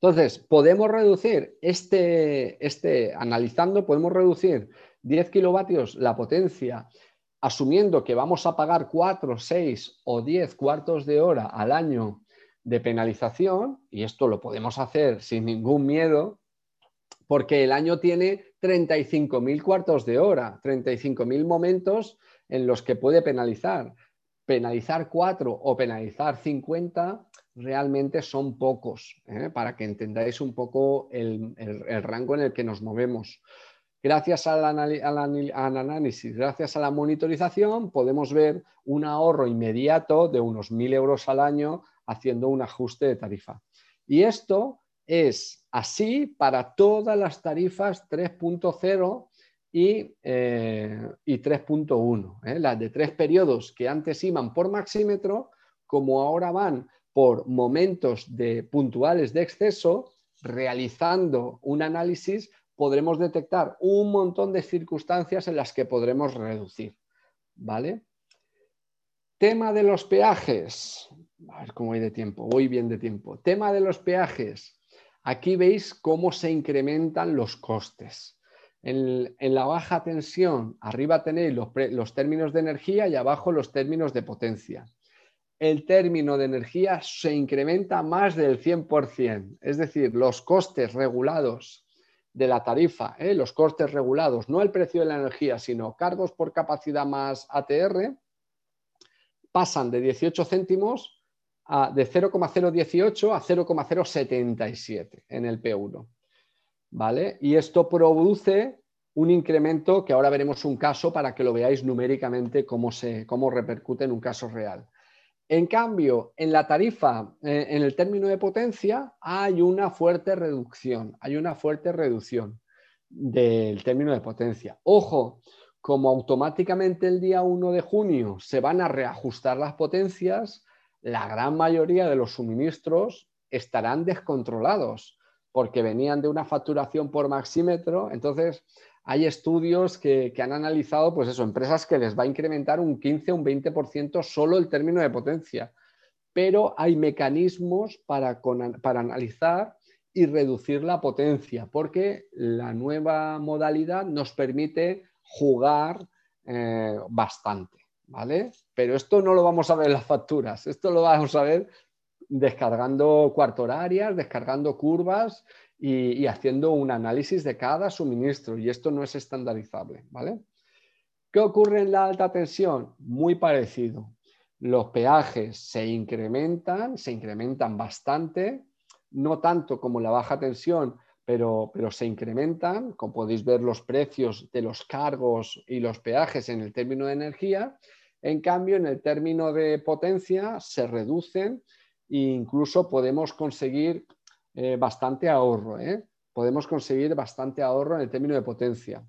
Entonces, podemos reducir este, este, analizando, podemos reducir 10 kilovatios la potencia, asumiendo que vamos a pagar 4, 6 o 10 cuartos de hora al año de penalización, y esto lo podemos hacer sin ningún miedo, porque el año tiene 35.000 cuartos de hora, 35.000 momentos en los que puede penalizar penalizar 4 o penalizar 50 realmente son pocos, ¿eh? para que entendáis un poco el, rango en el que nos movemos. Gracias al, análisis, gracias a la monitorización, podemos ver un ahorro inmediato de unos 1.000 euros al año haciendo un ajuste de tarifa. Y esto es así para todas las tarifas 3.0 y, 3.1, eh, ¿eh? las de tres periodos que antes iban por maxímetro, como ahora van por momentos de puntuales de exceso, realizando un análisis, podremos detectar un montón de circunstancias en las que podremos reducir. ¿Vale? Tema de los peajes. A ver cómo hay de tiempo. Voy bien de tiempo. Tema de los peajes. Aquí veis cómo se incrementan los costes. En, la baja tensión, arriba tenéis los, términos de energía y abajo los términos de potencia. El término de energía se incrementa más del 100%, es decir, los costes regulados de la tarifa, ¿eh? los costes regulados, no el precio de la energía, sino cargos por capacidad más ATR, pasan de 18 céntimos a, de 0,018 a 0,077 en el P1. ¿Vale? Y esto produce un incremento que ahora veremos un caso para que lo veáis numéricamente cómo, se, cómo repercute en un caso real. En cambio, en la tarifa, eh, en el término de potencia, hay una fuerte reducción, hay una fuerte reducción del término de potencia. Ojo, como automáticamente el día 1 de junio se van a reajustar las potencias, la gran mayoría de los suministros estarán descontrolados porque venían de una facturación por maxímetro. Entonces, hay estudios que, han analizado, pues eso, empresas que les va a incrementar un 15 o un 20% solo el término de potencia. Pero hay mecanismos para, para analizar y reducir la potencia, porque la nueva modalidad nos permite jugar eh, bastante, ¿vale? Pero esto no lo vamos a ver en las facturas, esto lo vamos a ver descargando cuarto horarias, descargando curvas y, haciendo un análisis de cada suministro. Y esto no es estandarizable. ¿vale? ¿Qué ocurre en la alta tensión? Muy parecido. Los peajes se incrementan, se incrementan bastante, no tanto como la baja tensión, pero, pero, se incrementan, como podéis ver los precios de los cargos y los peajes en el término de energía. En cambio, en el término de potencia se reducen incluso podemos conseguir eh, bastante ahorro. ¿eh? Podemos conseguir bastante ahorro en el término de potencia.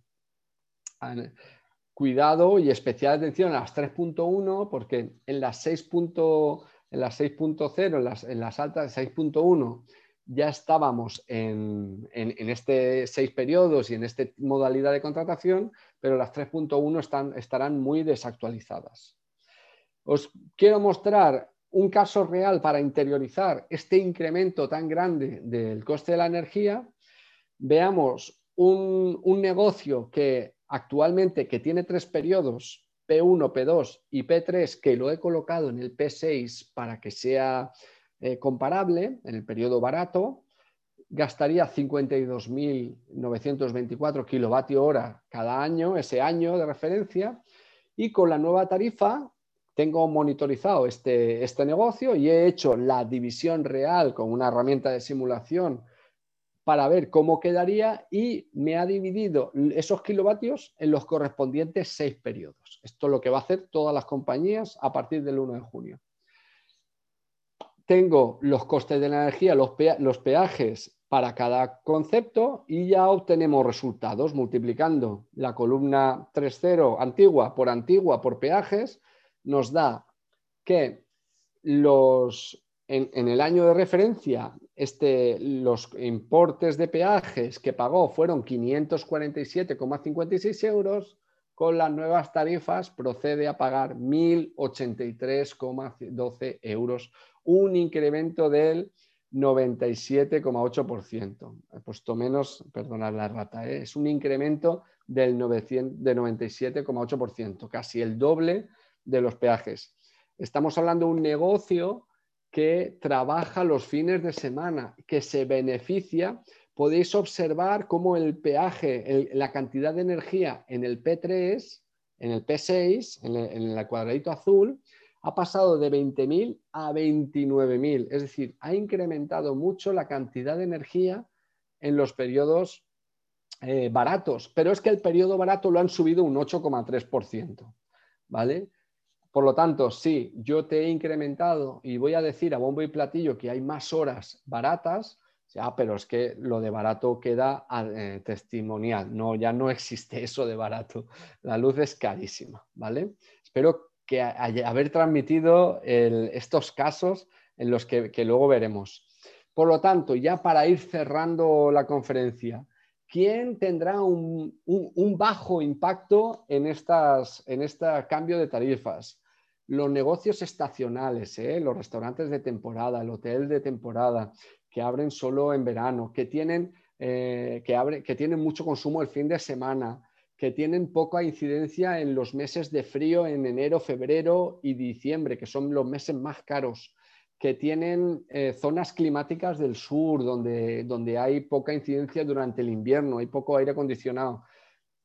Cuidado y especial atención a las 3.1 porque en las 6.0, en las 6.0, en las, en las altas 6.1 ya estábamos en, en, este seis periodos y en esta modalidad de contratación, pero las 3.1 están, estarán muy desactualizadas. Os quiero mostrar un caso real para interiorizar este incremento tan grande del coste de la energía, veamos un, negocio que actualmente que tiene tres periodos, P1, P2 y P3, que lo he colocado en el P6 para que sea eh, comparable, en el periodo barato, gastaría 52.924 kilovatio hora cada año, ese año de referencia, y con la nueva tarifa tengo monitorizado este, este negocio y he hecho la división real con una herramienta de simulación para ver cómo quedaría y me ha dividido esos kilovatios en los correspondientes seis periodos. Esto es lo que va a hacer todas las compañías a partir del 1 de junio. Tengo los costes de la energía, los, peajes para cada concepto y ya obtenemos resultados multiplicando la columna 3.0 antigua por antigua por peajes, nos da que los en, el año de referencia, este, los importes de peajes que pagó fueron 547,56 euros, con las nuevas tarifas procede a pagar 1.083,12 euros, un incremento del 97,8%. He puesto menos, perdonad la rata, ¿eh? es un incremento del 97,8%, casi el doble de los peajes. Estamos hablando de un negocio que trabaja los fines de semana, que se beneficia. Podéis observar cómo el peaje, la cantidad de energía en el P3, en el P6, en el, cuadradito azul, ha pasado de 20.000 a 29.000. Es decir, ha incrementado mucho la cantidad de energía en los periodos eh, baratos. Pero es que el periodo barato lo han subido un 8,3%. ¿Vale? Por lo tanto, sí, yo te he incrementado y voy a decir a bombo y platillo que hay más horas baratas, ya, pero es que lo de barato queda eh, testimonial, no, ya no existe eso de barato. La luz es carísima, ¿vale? Espero que haber transmitido estos casos en los que, luego veremos. Por lo tanto, ya para ir cerrando la conferencia, ¿quién tendrá un, bajo impacto en, estas, en este cambio de tarifas? Los negocios estacionales, ¿eh? los restaurantes de temporada, el hotel de temporada, que abren solo en verano, que tienen, eh, que, que tienen mucho consumo el fin de semana, que tienen poca incidencia en los meses de frío en enero, febrero y diciembre, que son los meses más caros, que tienen eh, zonas climáticas del sur, donde, donde hay poca incidencia durante el invierno, hay poco aire acondicionado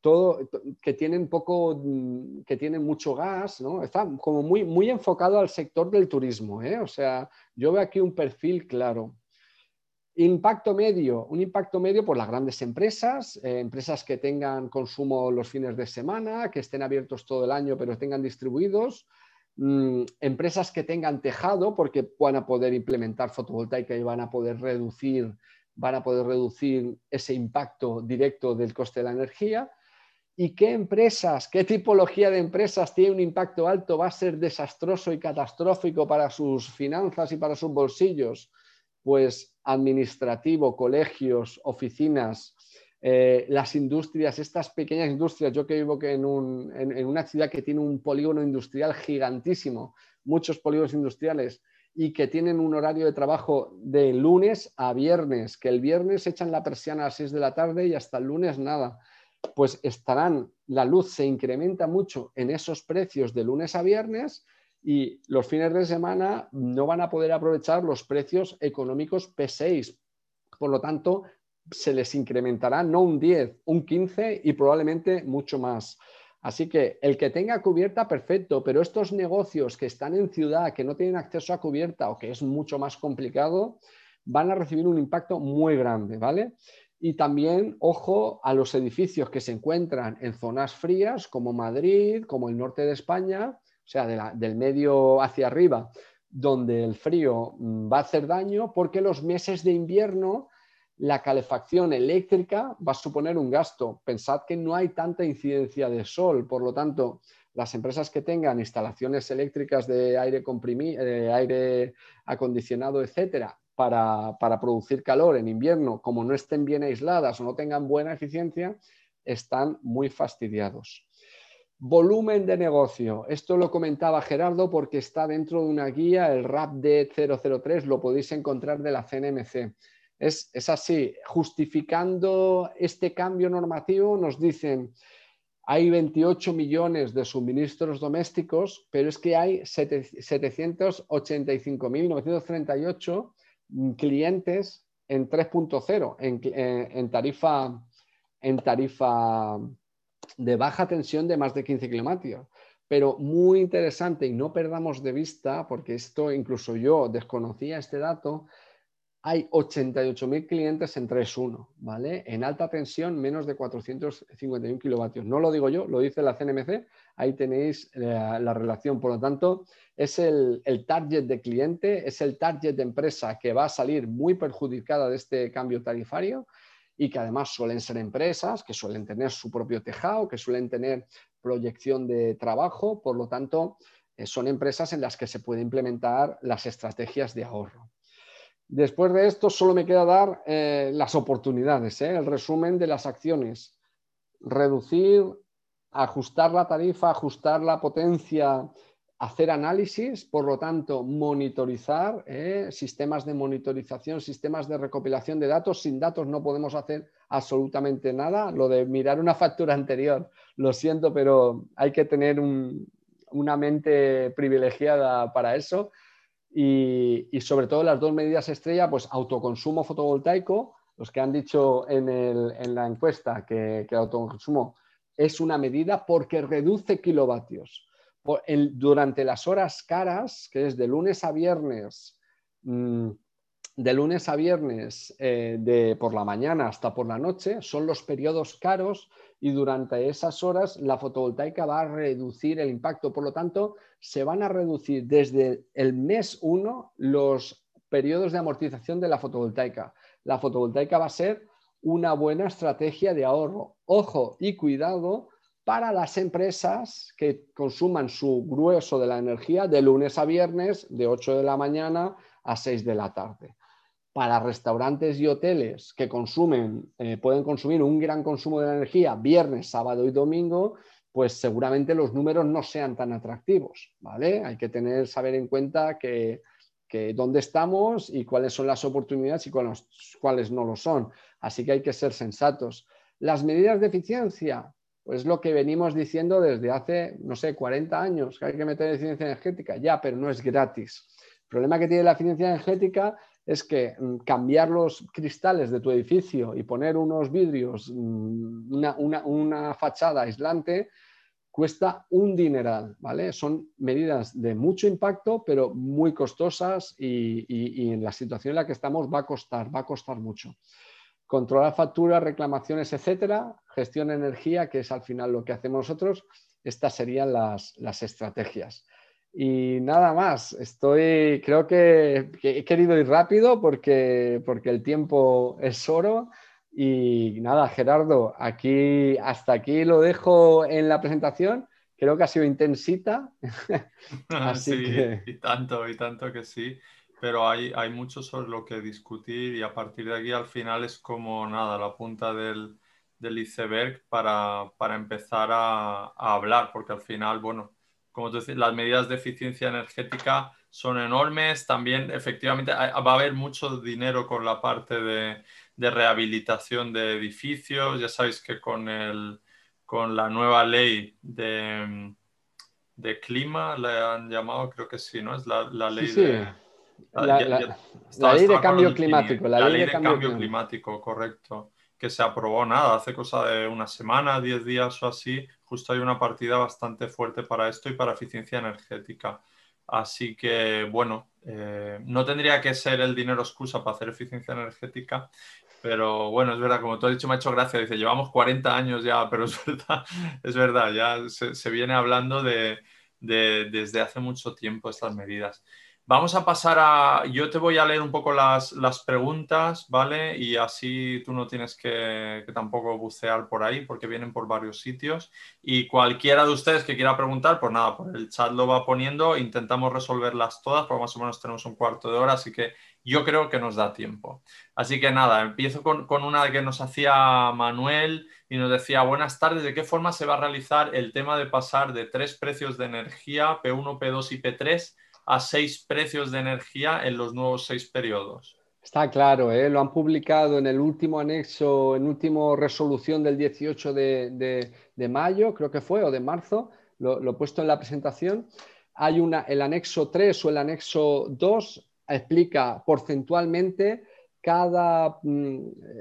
todo, que tienen poco, mm, que tienen mucho gas, ¿no? Está como muy, muy enfocado al sector del turismo, ¿eh? O sea, yo veo aquí un perfil claro. Impacto medio, un impacto medio por las grandes empresas, eh, empresas que tengan consumo los fines de semana, que estén abiertos todo el año pero tengan distribuidos, mm, empresas que tengan tejado porque van a poder implementar fotovoltaica y van a poder reducir, van a poder reducir ese impacto directo del coste de la energía y qué empresas, qué tipología de empresas tiene un impacto alto, va a ser desastroso y catastrófico para sus finanzas y para sus bolsillos. Pues administrativo, colegios, oficinas, eh, las industrias, estas pequeñas industrias, yo que vivo en, en, una ciudad que tiene un polígono industrial gigantísimo, muchos polígonos industriales, y que tienen un horario de trabajo de lunes a viernes, que el viernes echan la persiana a las 6 de la tarde y hasta el lunes nada pues estarán, la luz se incrementa mucho en esos precios de lunes a viernes y los fines de semana no van a poder aprovechar los precios económicos P6. Por lo tanto, se les incrementará no un 10, un 15 y probablemente mucho más. Así que el que tenga cubierta, perfecto, pero estos negocios que están en ciudad, que no tienen acceso a cubierta o que es mucho más complicado, van a recibir un impacto muy grande, ¿vale? Y también, ojo, a los edificios que se encuentran en zonas frías como Madrid, como el norte de España, o sea, del medio hacia arriba, donde el frío mm, va a hacer daño porque los meses de invierno la calefacción eléctrica va a suponer un gasto. Pensad que no hay tanta incidencia de sol, por lo tanto, las empresas que tengan instalaciones eléctricas de aire comprimido, de aire acondicionado, etcétera, para, producir calor en invierno, como no estén bien aisladas o no tengan buena eficiencia, están muy fastidiados. Volumen de negocio. Esto lo comentaba Gerardo porque está dentro de una guía, el RAPD 003, lo podéis encontrar de la CNMC. Es, es, así, justificando este cambio normativo, nos dicen, hay 28 millones de suministros domésticos, pero es que hay 785.938 clientes en 3.0, en, tarifa, en tarifa de baja tensión de más de 15 kilovatios. Pero muy interesante y no perdamos de vista, porque esto incluso yo desconocía este dato, hay 88.000 clientes en 3.1, ¿vale? En alta tensión, menos de 451 kilovatios. No lo digo yo, lo dice la CNMC, ahí tenéis la, relación. Por lo tanto, es el, target de cliente, es el target de empresa que va a salir muy perjudicada de este cambio tarifario y que además suelen ser empresas que suelen tener su propio tejado, que suelen tener proyección de trabajo, por lo tanto, eh, son empresas en las que se puede implementar las estrategias de ahorro. Después de esto, solo me queda dar eh, las oportunidades, ¿eh? el resumen de las acciones. Reducir, ajustar la tarifa, ajustar la potencia, hacer análisis, por lo tanto, monitorizar, ¿eh? sistemas de monitorización, sistemas de recopilación de datos. Sin datos no podemos hacer absolutamente nada. Lo de mirar una factura anterior, lo siento, pero hay que tener una mente privilegiada para eso y, sobre todo las dos medidas estrella, pues autoconsumo fotovoltaico, los que han dicho en, la encuesta que, el autoconsumo es una medida porque reduce kilovatios. durante las horas caras, que es de lunes a viernes, mm, de lunes a viernes eh, de por la mañana hasta por la noche, son los periodos caros y durante esas horas la fotovoltaica va a reducir el impacto. Por lo tanto, se van a reducir desde el mes 1 los periodos de amortización de la fotovoltaica. La fotovoltaica va a ser una buena estrategia de ahorro. Ojo y cuidado para las empresas que consuman su grueso de la energía de lunes a viernes, de 8 de la mañana a 6 de la tarde para restaurantes y hoteles que consumen, eh, pueden consumir un gran consumo de energía viernes, sábado y domingo, pues seguramente los números no sean tan atractivos, ¿vale? Hay que tener, saber en cuenta que, dónde estamos y cuáles son las oportunidades y cuáles, cuáles no lo son. Así que hay que ser sensatos. Las medidas de eficiencia, pues lo que venimos diciendo desde hace, no sé, 40 años, que hay que meter eficiencia energética, ya, pero no es gratis. El problema que tiene la eficiencia energética es que mm, cambiar los cristales de tu edificio y poner unos vidrios, mm, una, fachada aislante, cuesta un dineral, ¿vale? Son medidas de mucho impacto, pero muy costosas y, en la situación en la que estamos va a costar, va a costar mucho. Controlar facturas, reclamaciones, etcétera, gestión de energía, que es al final lo que hacemos nosotros, estas serían las estrategias. Y nada más, estoy, creo que, he querido ir rápido porque, porque el tiempo es oro. Y nada, Gerardo, aquí hasta aquí lo dejo en la presentación. Creo que ha sido intensita. Así sí, y tanto, y tanto que sí. Pero hay, hay mucho sobre lo que discutir y a partir de aquí al final es como nada, la punta del, del iceberg para, para empezar a, a hablar, porque al final, bueno, como tú dices, las medidas de eficiencia energética son enormes. También, efectivamente, va a haber mucho dinero con la parte de, rehabilitación de edificios. Ya sabéis que con, el, con la nueva ley de, de clima, le han llamado, creo que sí, ¿no? Es la, ley de... La, ley de cambio climático. La, ley, de, cambio, climático, correcto. Que se aprobó nada, hace cosa de una semana, diez días o así, justo hay una partida bastante fuerte para esto y para eficiencia energética. Así que, bueno, eh, no tendría que ser el dinero excusa para hacer eficiencia energética, pero bueno, es verdad, como tú has dicho, me ha hecho gracia. Dice, llevamos 40 años ya, pero es verdad, es verdad, ya se, viene hablando de, desde hace mucho tiempo estas medidas. Vamos a pasar a. Yo te voy a leer un poco las, preguntas, ¿vale? Y así tú no tienes que, tampoco bucear por ahí, porque vienen por varios sitios. Y cualquiera de ustedes que quiera preguntar, pues nada, por el chat lo va poniendo. Intentamos resolverlas todas, porque más o menos tenemos un cuarto de hora, así que yo creo que nos da tiempo. Así que nada, empiezo con, con una que nos hacía Manuel y nos decía: Buenas tardes, ¿de qué forma se va a realizar el tema de pasar de tres precios de energía, P1, P2 y P3? A seis precios de energía en los nuevos seis periodos. Está claro, ¿eh? lo han publicado en el último anexo, en último resolución del 18 de, mayo, creo que fue, o de marzo, lo, he puesto en la presentación. Hay una, el anexo 3 o el anexo 2 explica porcentualmente cada, mm,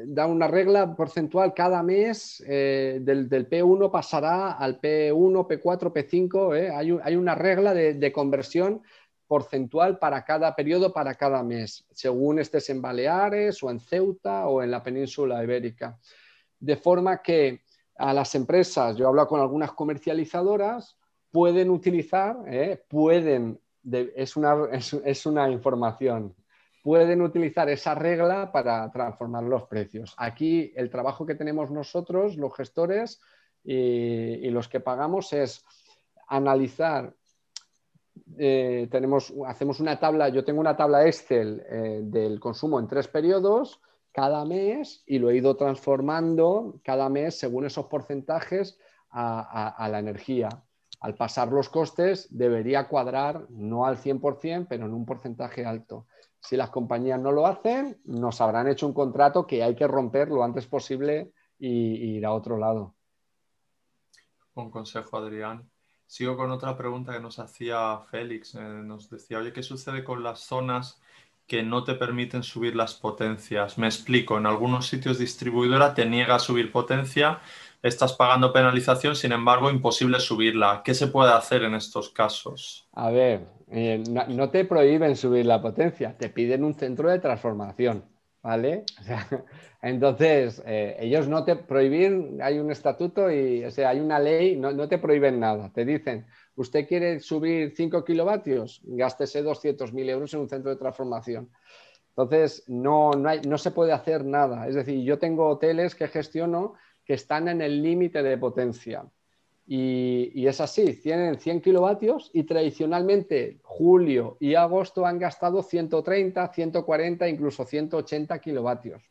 da una regla porcentual cada mes eh, del, P1 pasará al P1, P4, P5. Hay, hay, una regla de, de, conversión porcentual para cada periodo, para cada mes, según estés en Baleares o en Ceuta o en la península ibérica. De forma que a las empresas, yo he hablado con algunas comercializadoras, pueden utilizar, ¿eh? pueden, es, una, es, una información, pueden utilizar esa regla para transformar los precios. Aquí el trabajo que tenemos nosotros, los gestores y, los que pagamos, es analizar. Eh, tenemos, hacemos una tabla, yo tengo una tabla Excel eh, del consumo en tres periodos cada mes y lo he ido transformando cada mes según esos porcentajes a la energía al pasar los costes debería cuadrar no al 100%, pero en un porcentaje alto. Si las compañías no lo hacen, nos habrán hecho un contrato que hay que romper lo antes posible y, ir a otro lado. Un consejo, Adrián. Sigo con otra pregunta que nos hacía Félix. Eh, nos decía, oye, ¿qué sucede con las zonas que no te permiten subir las potencias? Me explico, en algunos sitios distribuidora te niega a subir potencia, estás pagando penalización, sin embargo, imposible subirla. ¿Qué se puede hacer en estos casos? A ver, eh, no, te prohíben subir la potencia, te piden un centro de transformación, ¿vale? entonces, eh, ellos no te prohíben, hay un estatuto y o sea, hay una ley, no, te prohíben nada. Te dicen, usted quiere subir 5 kilovatios, gástese 200.000 euros en un centro de transformación. Entonces, no, no, no se puede hacer nada. Es decir, yo tengo hoteles que gestiono que están en el límite de potencia. Y, es así, tienen 100 kilovatios y tradicionalmente julio y agosto han gastado 130, 140, incluso 180 kilovatios.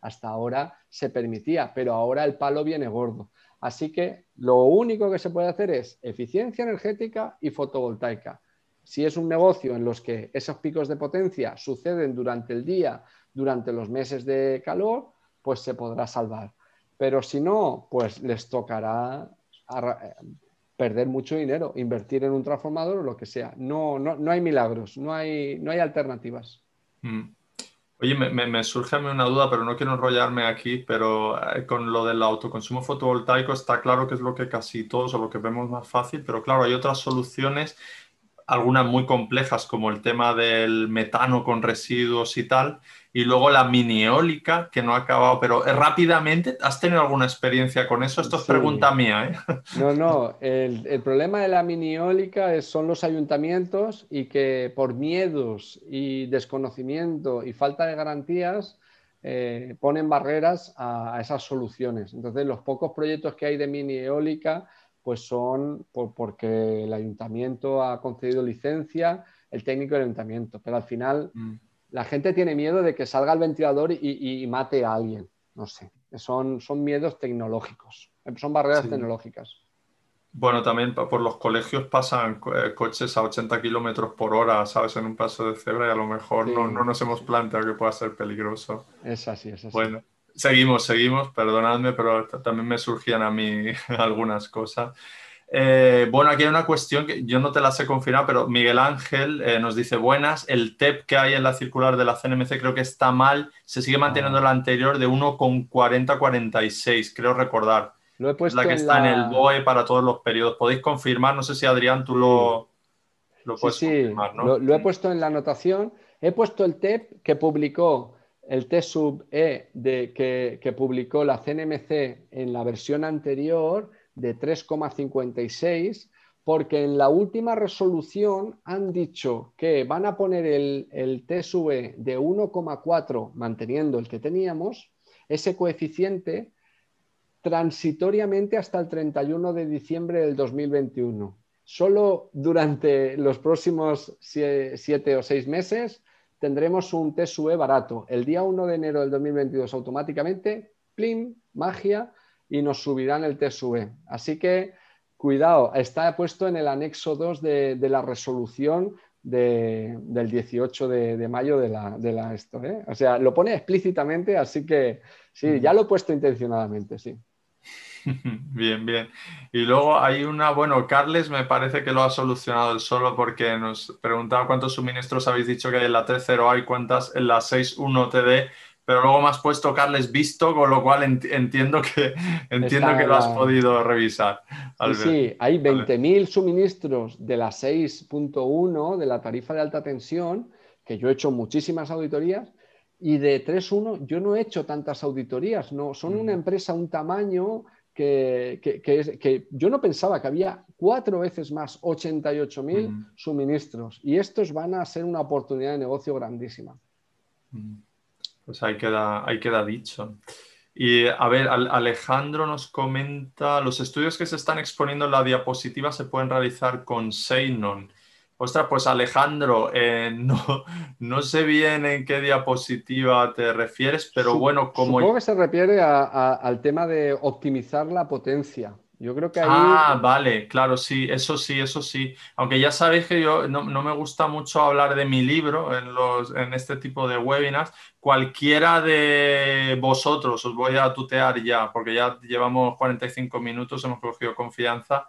Hasta ahora se permitía, pero ahora el palo viene gordo. Así que lo único que se puede hacer es eficiencia energética y fotovoltaica. Si es un negocio en los que esos picos de potencia suceden durante el día, durante los meses de calor, pues se podrá salvar. Pero si no, pues les tocará perder mucho dinero, invertir en un transformador o lo que sea. No, no, hay milagros, no hay, no hay alternativas. Mm. Oye, me, surge a mí una duda, pero no quiero enrollarme aquí, pero eh, con lo del autoconsumo fotovoltaico está claro que es lo que casi todos o lo que vemos más fácil, pero claro, hay otras soluciones, algunas muy complejas como el tema del metano con residuos y tal, y luego la mini eólica, que no ha acabado, pero eh, rápidamente, ¿has tenido alguna experiencia con eso? Esto es pregunta mía. ¿eh? No, no, el, problema de la mini eólica son los ayuntamientos y que por miedos y desconocimiento y falta de garantías eh, ponen barreras a, esas soluciones. Entonces, los pocos proyectos que hay de mini eólica pues son porque el ayuntamiento ha concedido licencia, el técnico del ayuntamiento, pero al final... Mm la gente tiene miedo de que salga el ventilador y, mate a alguien. No sé, son, son miedos tecnológicos, son barreras tecnológicas. Bueno, también por los colegios pasan eh, coches a 80 kilómetros por hora, ¿sabes? En un paso de cebra y a lo mejor no, no, nos hemos planteado que pueda ser peligroso. Es así, es así. Bueno, seguimos, seguimos, perdonadme, pero también me surgían a mí algunas cosas. Eh, bueno, aquí hay una cuestión que yo no te la sé confirmar, pero Miguel Ángel eh, nos dice buenas. El TEP que hay en la circular de la CNMC creo que está mal. Se sigue manteniendo la anterior de 1,4046, creo recordar. Lo he puesto la que está en el BOE para todos los periodos. ¿Podéis confirmar? No sé si Adrián tú lo, lo puedes confirmar, ¿no? Lo, he puesto en la anotación. He puesto el TEP que publicó el T sub E de, que, que publicó la CNMC en la versión anterior de 3,56 porque en la última resolución han dicho que van a poner el, el TSV de 1,4 manteniendo el que teníamos, ese coeficiente transitoriamente hasta el 31 de diciembre del 2021. Solo durante los próximos siete o seis meses tendremos un TSUE barato. El día 1 de enero del 2022 automáticamente, plim, magia, y nos subirán el TSUE. Así que cuidado, está puesto en el anexo 2 de, la resolución del 18 de, mayo de la, esto. ¿eh? O sea, lo pone explícitamente, así que sí, ya lo he puesto intencionadamente, sí. Bien, bien. Y luego hay una, bueno, Carles me parece que lo ha solucionado él solo porque nos preguntaba cuántos suministros habéis dicho que hay en la T0 hay, cuántas en la 6.1 TD pero luego me has puesto Carles visto, con lo cual entiendo que, entiendo que lo has podido revisar. Sí, hay 20.000 suministros de la 6.1 de la tarifa de alta tensión, que yo he hecho muchísimas auditorías, y de 3.1 yo no he hecho tantas auditorías, no, son una empresa, un tamaño que, que, yo no pensaba que había cuatro veces más, 88.000 suministros, y estos van a ser una oportunidad de negocio grandísima. Pues ahí queda, ahí queda dicho. Y a ver, Alejandro nos comenta, los estudios que se están exponiendo en la diapositiva se pueden realizar con Seinon. Ostras, pues Alejandro, eh, no, no, sé bien en qué diapositiva te refieres, pero bueno, como... Supongo que se refiere al tema de optimizar la potencia. Yo creo que. Ah, vale, claro, sí, eso sí, eso sí. Aunque ya sabéis que yo no, me gusta mucho hablar de mi libro en, los, en este tipo de webinars. Cualquiera de vosotros, os voy a tutear ya, porque ya llevamos 45 minutos, hemos cogido confianza.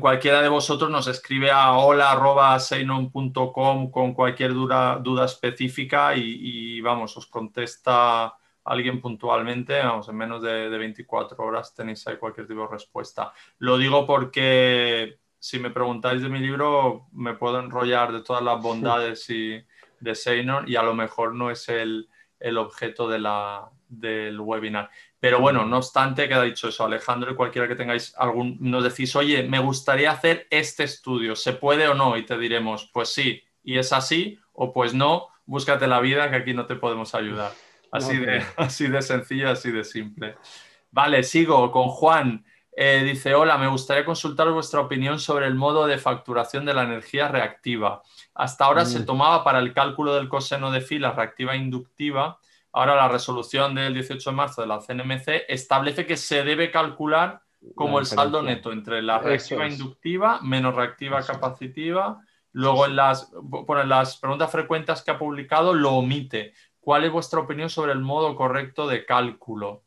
Cualquiera de vosotros nos escribe a hola.seinon.com con cualquier duda, duda específica y, y vamos, os contesta alguien puntualmente, vamos, en menos de, 24 horas tenéis ahí cualquier tipo de respuesta. Lo digo porque si me preguntáis de mi libro, me puedo enrollar de todas las bondades y, de Seinon y a lo mejor no es el, objeto de la, del webinar. Pero bueno, no obstante, queda dicho eso, Alejandro y cualquiera que tengáis algún, nos decís, oye, me gustaría hacer este estudio, ¿se puede o no? Y te diremos, pues sí, y es así, o pues no, búscate la vida, que aquí no te podemos ayudar. Así, de, así de sencillo, así de simple. Vale, sigo con Juan. Eh, dice, hola, me gustaría consultar vuestra opinión sobre el modo de facturación de la energía reactiva. Hasta ahora se mm. tomaba para el cálculo del coseno de fila reactiva inductiva. Ahora la resolución del 18 de marzo de la CNMC establece que se debe calcular como el saldo neto entre la reactiva inductiva menos reactiva capacitiva. Luego en las, en las preguntas frecuentes que ha publicado lo omite. ¿Cuál es vuestra opinión sobre el modo correcto de cálculo?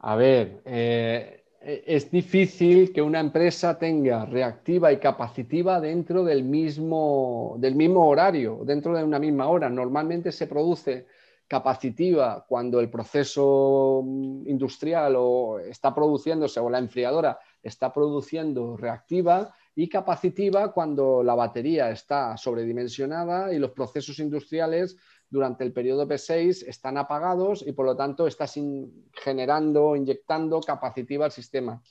A ver, eh, es difícil que una empresa tenga reactiva y capacitiva dentro del mismo, del mismo horario, dentro de una misma hora. Normalmente se produce capacitiva cuando el proceso industrial o está produciéndose o la enfriadora está produciendo reactiva y capacitiva cuando la batería está sobredimensionada y los procesos industriales durante el periodo P6 están apagados y por lo tanto estás generando, inyectando capacitiva al sistema.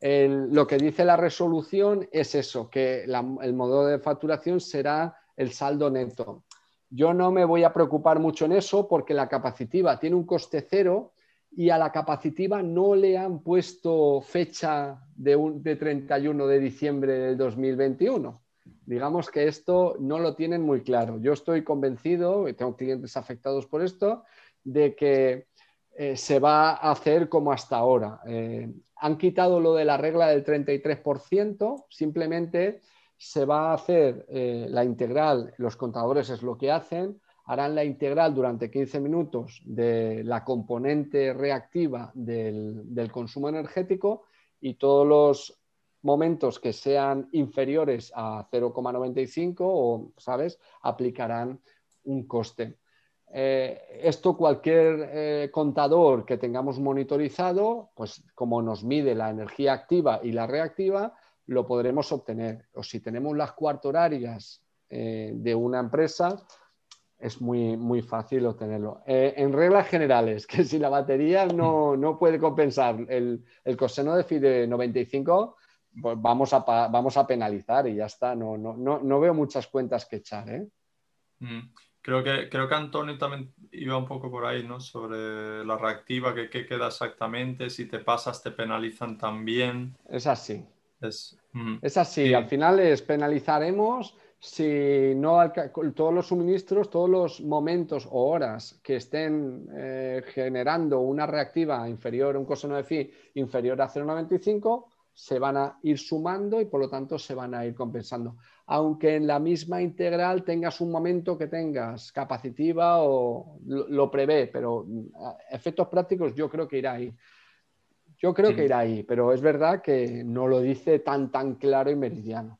lo que dice la resolución es eso, que el modo de facturación será el saldo neto. Yo no me voy a preocupar mucho en eso porque la capacitiva tiene un coste cero y a la capacitiva no le han puesto fecha de, de 31 de diciembre del 2021 digamos que esto no lo tienen muy claro. Yo estoy convencido, y tengo clientes afectados por esto, de que eh, se va a hacer como hasta ahora. Eh, han quitado lo de la regla del 33%, simplemente se va a hacer eh, la integral, los contadores es lo que hacen, harán la integral durante 15 minutos de la componente reactiva del consumo energético y todos los momentos que sean inferiores a 0,95 o, ¿sabes?, aplicarán un coste. Eh, esto cualquier eh, contador que tengamos monitorizado, pues como nos mide la energía activa y la reactiva, lo podremos obtener. O si tenemos las cuarto horarias eh, de una empresa, es muy, muy fácil obtenerlo. en reglas generales, que si la batería no, no puede compensar el, el coseno de phi de 95, pues vamos a, vamos a penalizar y ya está. No, no, no, veo muchas cuentas que echar. ¿eh? Mm. Creo que, creo que Antonio también iba un poco por ahí, ¿no? Sobre la reactiva, que qué queda exactamente, si te pasas te penalizan también. Es así. Es, así, al final les penalizaremos si no todos los suministros, todos los momentos o horas que estén eh, generando una reactiva inferior, un coseno de phi inferior a 0,95, se van a ir sumando y por lo tanto se van a ir compensando. Aunque en la misma integral tengas un momento que tengas capacitiva o lo, prevé, pero mm, efectos prácticos yo creo que irá ahí. Yo creo que irá ahí, pero es verdad que no lo dice tan tan claro y meridiano.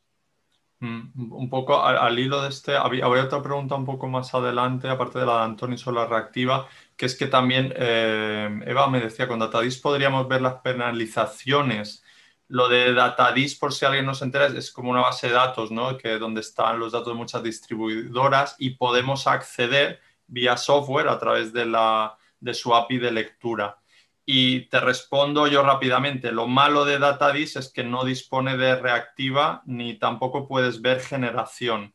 Mm, un poco al, hilo de este, habría, otra pregunta un poco más adelante, aparte de la de Antonio sobre la reactiva, que es que también eh, Eva me decía, con Datadis podríamos ver las penalizaciones. Lo de Datadis, por si alguien no se entera, es como una base de datos, ¿no? Que donde están los datos de muchas distribuidoras y podemos acceder vía software a través de, la, de su API de lectura. Y te respondo yo rápidamente. Lo malo de Datadis es que no dispone de reactiva ni tampoco puedes ver generación.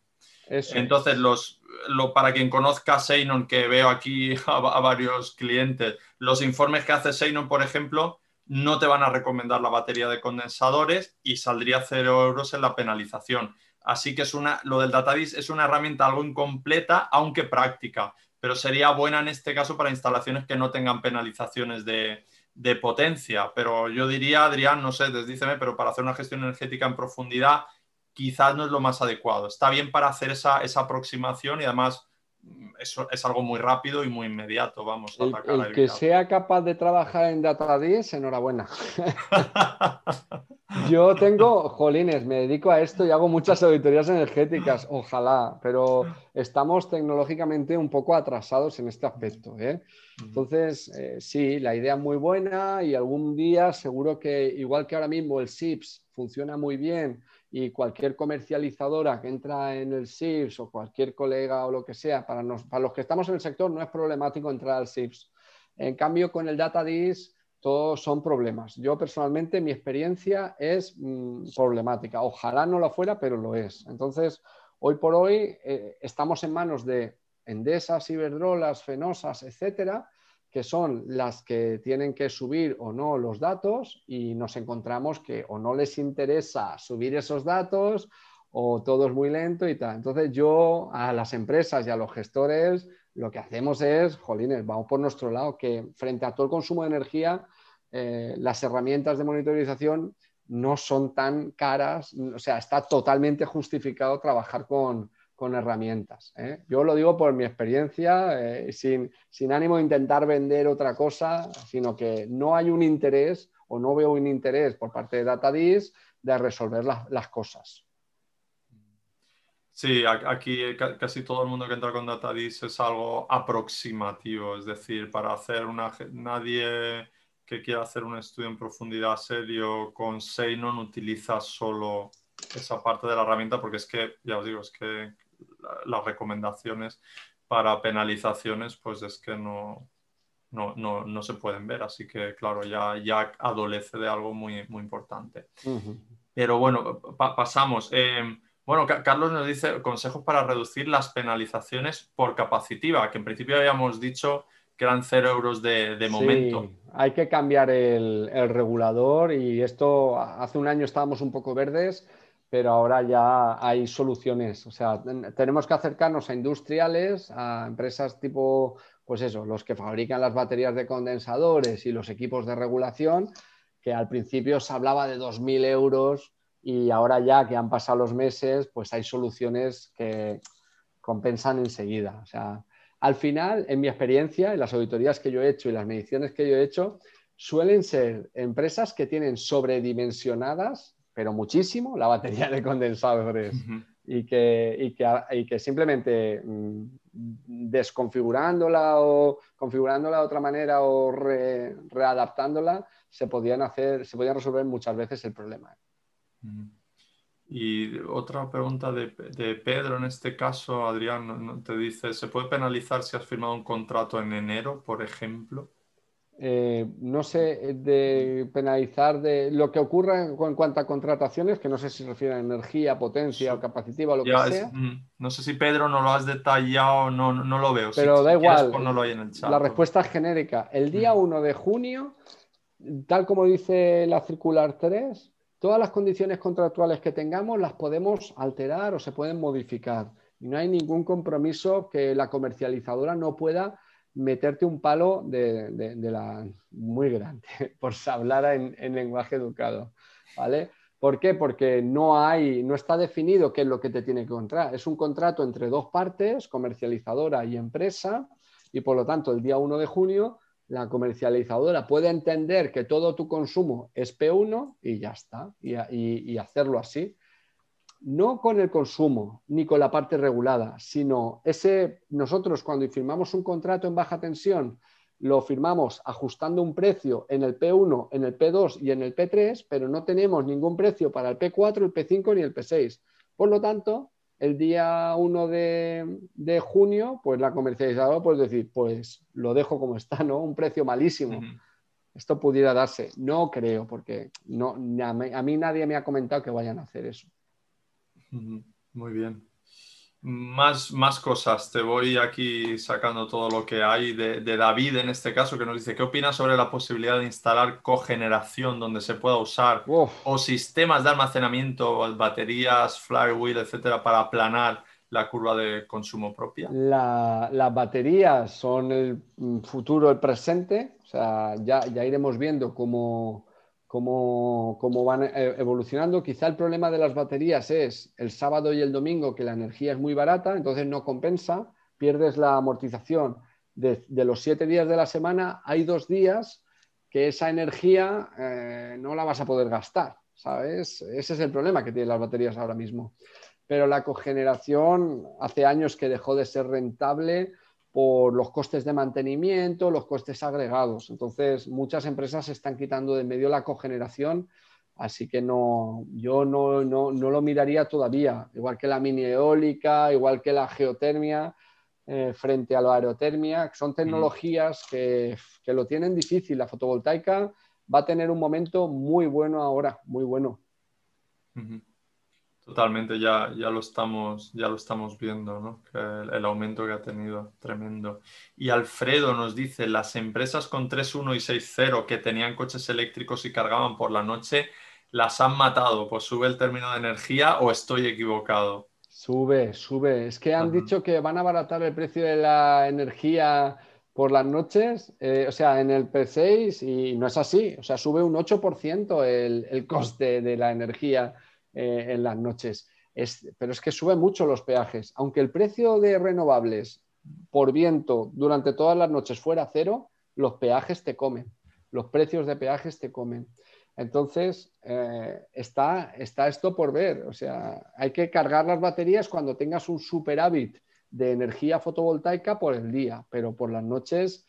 Entonces, los, lo, para quien conozca Seinon, que veo aquí a, varios clientes, los informes que hace Seinon, por ejemplo, no te van a recomendar la batería de condensadores y saldría cero euros en la penalización. Así que es una, lo del Datadis es una herramienta algo incompleta, aunque práctica pero sería buena en este caso para instalaciones que no tengan penalizaciones de, potencia. Pero yo diría, Adrián, no sé, desdíceme, pero para hacer una gestión energética en profundidad quizás no es lo más adecuado. Está bien para hacer esa, aproximación y además eso es algo muy rápido y muy inmediato. Vamos a atacar el, que sea capaz de trabajar en Data10, enhorabuena. Yo tengo, jolines, me dedico a esto y hago muchas auditorías energéticas, ojalá, pero estamos tecnológicamente un poco atrasados en este aspecto. ¿eh? Entonces, eh, sí, la idea es muy buena y algún día seguro que, igual que ahora mismo el SIPS funciona muy bien y cualquier comercializadora que entra en el SIPS o cualquier colega o lo que sea, para, para los que estamos en el sector no es problemático entrar al SIPS. En cambio, con el DataDis todos son problemas. Yo personalmente, mi experiencia es mm, problemática. Ojalá no lo fuera, pero lo es. Entonces, hoy por hoy eh, estamos en manos de Endesas, Iberdrolas, Fenosas, etcétera, que son las que tienen que subir o no los datos y nos encontramos que o no les interesa subir esos datos o todo es muy lento y tal. Entonces yo a las empresas y a los gestores lo que hacemos es, jolines, vamos por nuestro lado, que frente a todo el consumo de energía, eh, las herramientas de monitorización no son tan caras, o sea, está totalmente justificado trabajar con, herramientas. ¿eh? Yo lo digo por mi experiencia, eh, sin, ánimo de intentar vender otra cosa, sino que no hay un interés o no veo un interés por parte de DataDis de resolver las cosas. Sí, aquí casi todo el mundo que entra con Datadis es algo aproximativo, es decir, para hacer una... Nadie que quiera hacer un estudio en profundidad serio con Seinon utiliza solo esa parte de la herramienta porque es que, ya os digo, es que las recomendaciones para penalizaciones pues es que no, no, se pueden ver, así que claro, ya, ya adolece de algo muy, muy importante. Pero bueno, pasamos. Eh, bueno, Carlos nos dice consejos para reducir las penalizaciones por capacitiva, que en principio habíamos dicho que eran cero euros de, momento. hay que cambiar el, regulador y esto hace un año estábamos un poco verdes, pero ahora ya hay soluciones. O sea, tenemos que acercarnos a industriales, a empresas tipo, pues eso, los que fabrican las baterías de condensadores y los equipos de regulación, que al principio se hablaba de 2.000 euros y ahora ya que han pasado los meses, pues hay soluciones que compensan enseguida. O sea, al final, en mi experiencia, en las auditorías que yo he hecho y las mediciones que yo he hecho, suelen ser empresas que tienen sobredimensionadas, pero muchísimo, la batería de condensadores y, que, que, simplemente mm, desconfigurándola o configurándola de otra manera o readaptándola, se podían hacer, se podían resolver muchas veces el problema. Y otra pregunta de, Pedro en este caso, Adrián, te dice, ¿se puede penalizar si has firmado un contrato en enero, por ejemplo? Eh, no sé, de penalizar de lo que ocurra en, cuanto a contrataciones, que no sé si se refiere a energía, potencia o capacitiva o lo que sea. Mm, no sé si Pedro no lo has detallado, no, no lo veo. Pero da igual, la respuesta es genérica. El día 1 de junio, tal como dice la circular 3, Todas las condiciones contractuales que tengamos las podemos alterar o se pueden modificar. Y no hay ningún compromiso que la comercializadora no pueda meterte un palo de, la muy grande, por hablar en, en, lenguaje educado. ¿Vale? ¿Por qué? Porque no hay, no está definido qué es lo que te tiene que encontrar. Es un contrato entre dos partes, comercializadora y empresa, y por lo tanto el día 1 de junio la comercializadora puede entender que todo tu consumo es P1 y ya está, y, hacerlo así. No con el consumo ni con la parte regulada, sino ese, nosotros cuando firmamos un contrato en baja tensión, lo firmamos ajustando un precio en el P1, en el P2 y en el P3, pero no tenemos ningún precio para el P4, el P5 ni el P6. Por lo tanto, el día 1 de, junio, pues la comercializadora puede decir, pues lo dejo como está, ¿no? Un precio malísimo. Esto pudiera darse. No creo, porque no, a mí nadie me ha comentado que vayan a hacer eso. Muy bien. Más, más cosas. Te voy aquí sacando todo lo que hay de, David en este caso, que nos dice, ¿qué opinas sobre la posibilidad de instalar cogeneración donde se pueda usar o sistemas de almacenamiento, baterías, flywheel, etcétera, para aplanar la curva de consumo propia? las baterías son el futuro, el presente. O sea, ya, ya iremos viendo cómo cómo, van eh, evolucionando. Quizá el problema de las baterías es el sábado y el domingo que la energía es muy barata, entonces no compensa, pierdes la amortización. De, los siete días de la semana hay dos días que esa energía eh, no la vas a poder gastar, ¿sabes? Ese es el problema que tienen las baterías ahora mismo. Pero la cogeneración hace años que dejó de ser rentable por los costes de mantenimiento, los costes agregados. Entonces, muchas empresas están quitando de medio la cogeneración, así que no, yo no, lo miraría todavía, igual que la mini eólica, igual que la geotermia, eh, frente a la aerotermia, son tecnologías que, lo tienen difícil. La fotovoltaica va a tener un momento muy bueno ahora, muy bueno. Totalmente, ya, ya, lo, estamos, ya lo estamos viendo, ¿no? el, aumento que ha tenido, tremendo. Y Alfredo nos dice, las empresas con 3.1 y 6.0 que tenían coches eléctricos y cargaban por la noche, ¿las han matado? Pues sube el término de energía o estoy equivocado. Sube, sube. Es que han dicho que van a abaratar el precio de la energía por las noches, eh, o sea, en el P6 y no es así. O sea, sube un 8% el, el coste de la energía eh, en las noches. pero es que sube mucho los peajes. Aunque el precio de renovables por viento durante todas las noches fuera cero, los peajes te comen. Los precios de peajes te comen. Entonces, eh, está, está esto por ver. O sea, hay que cargar las baterías cuando tengas un superávit de energía fotovoltaica por el día, pero por las noches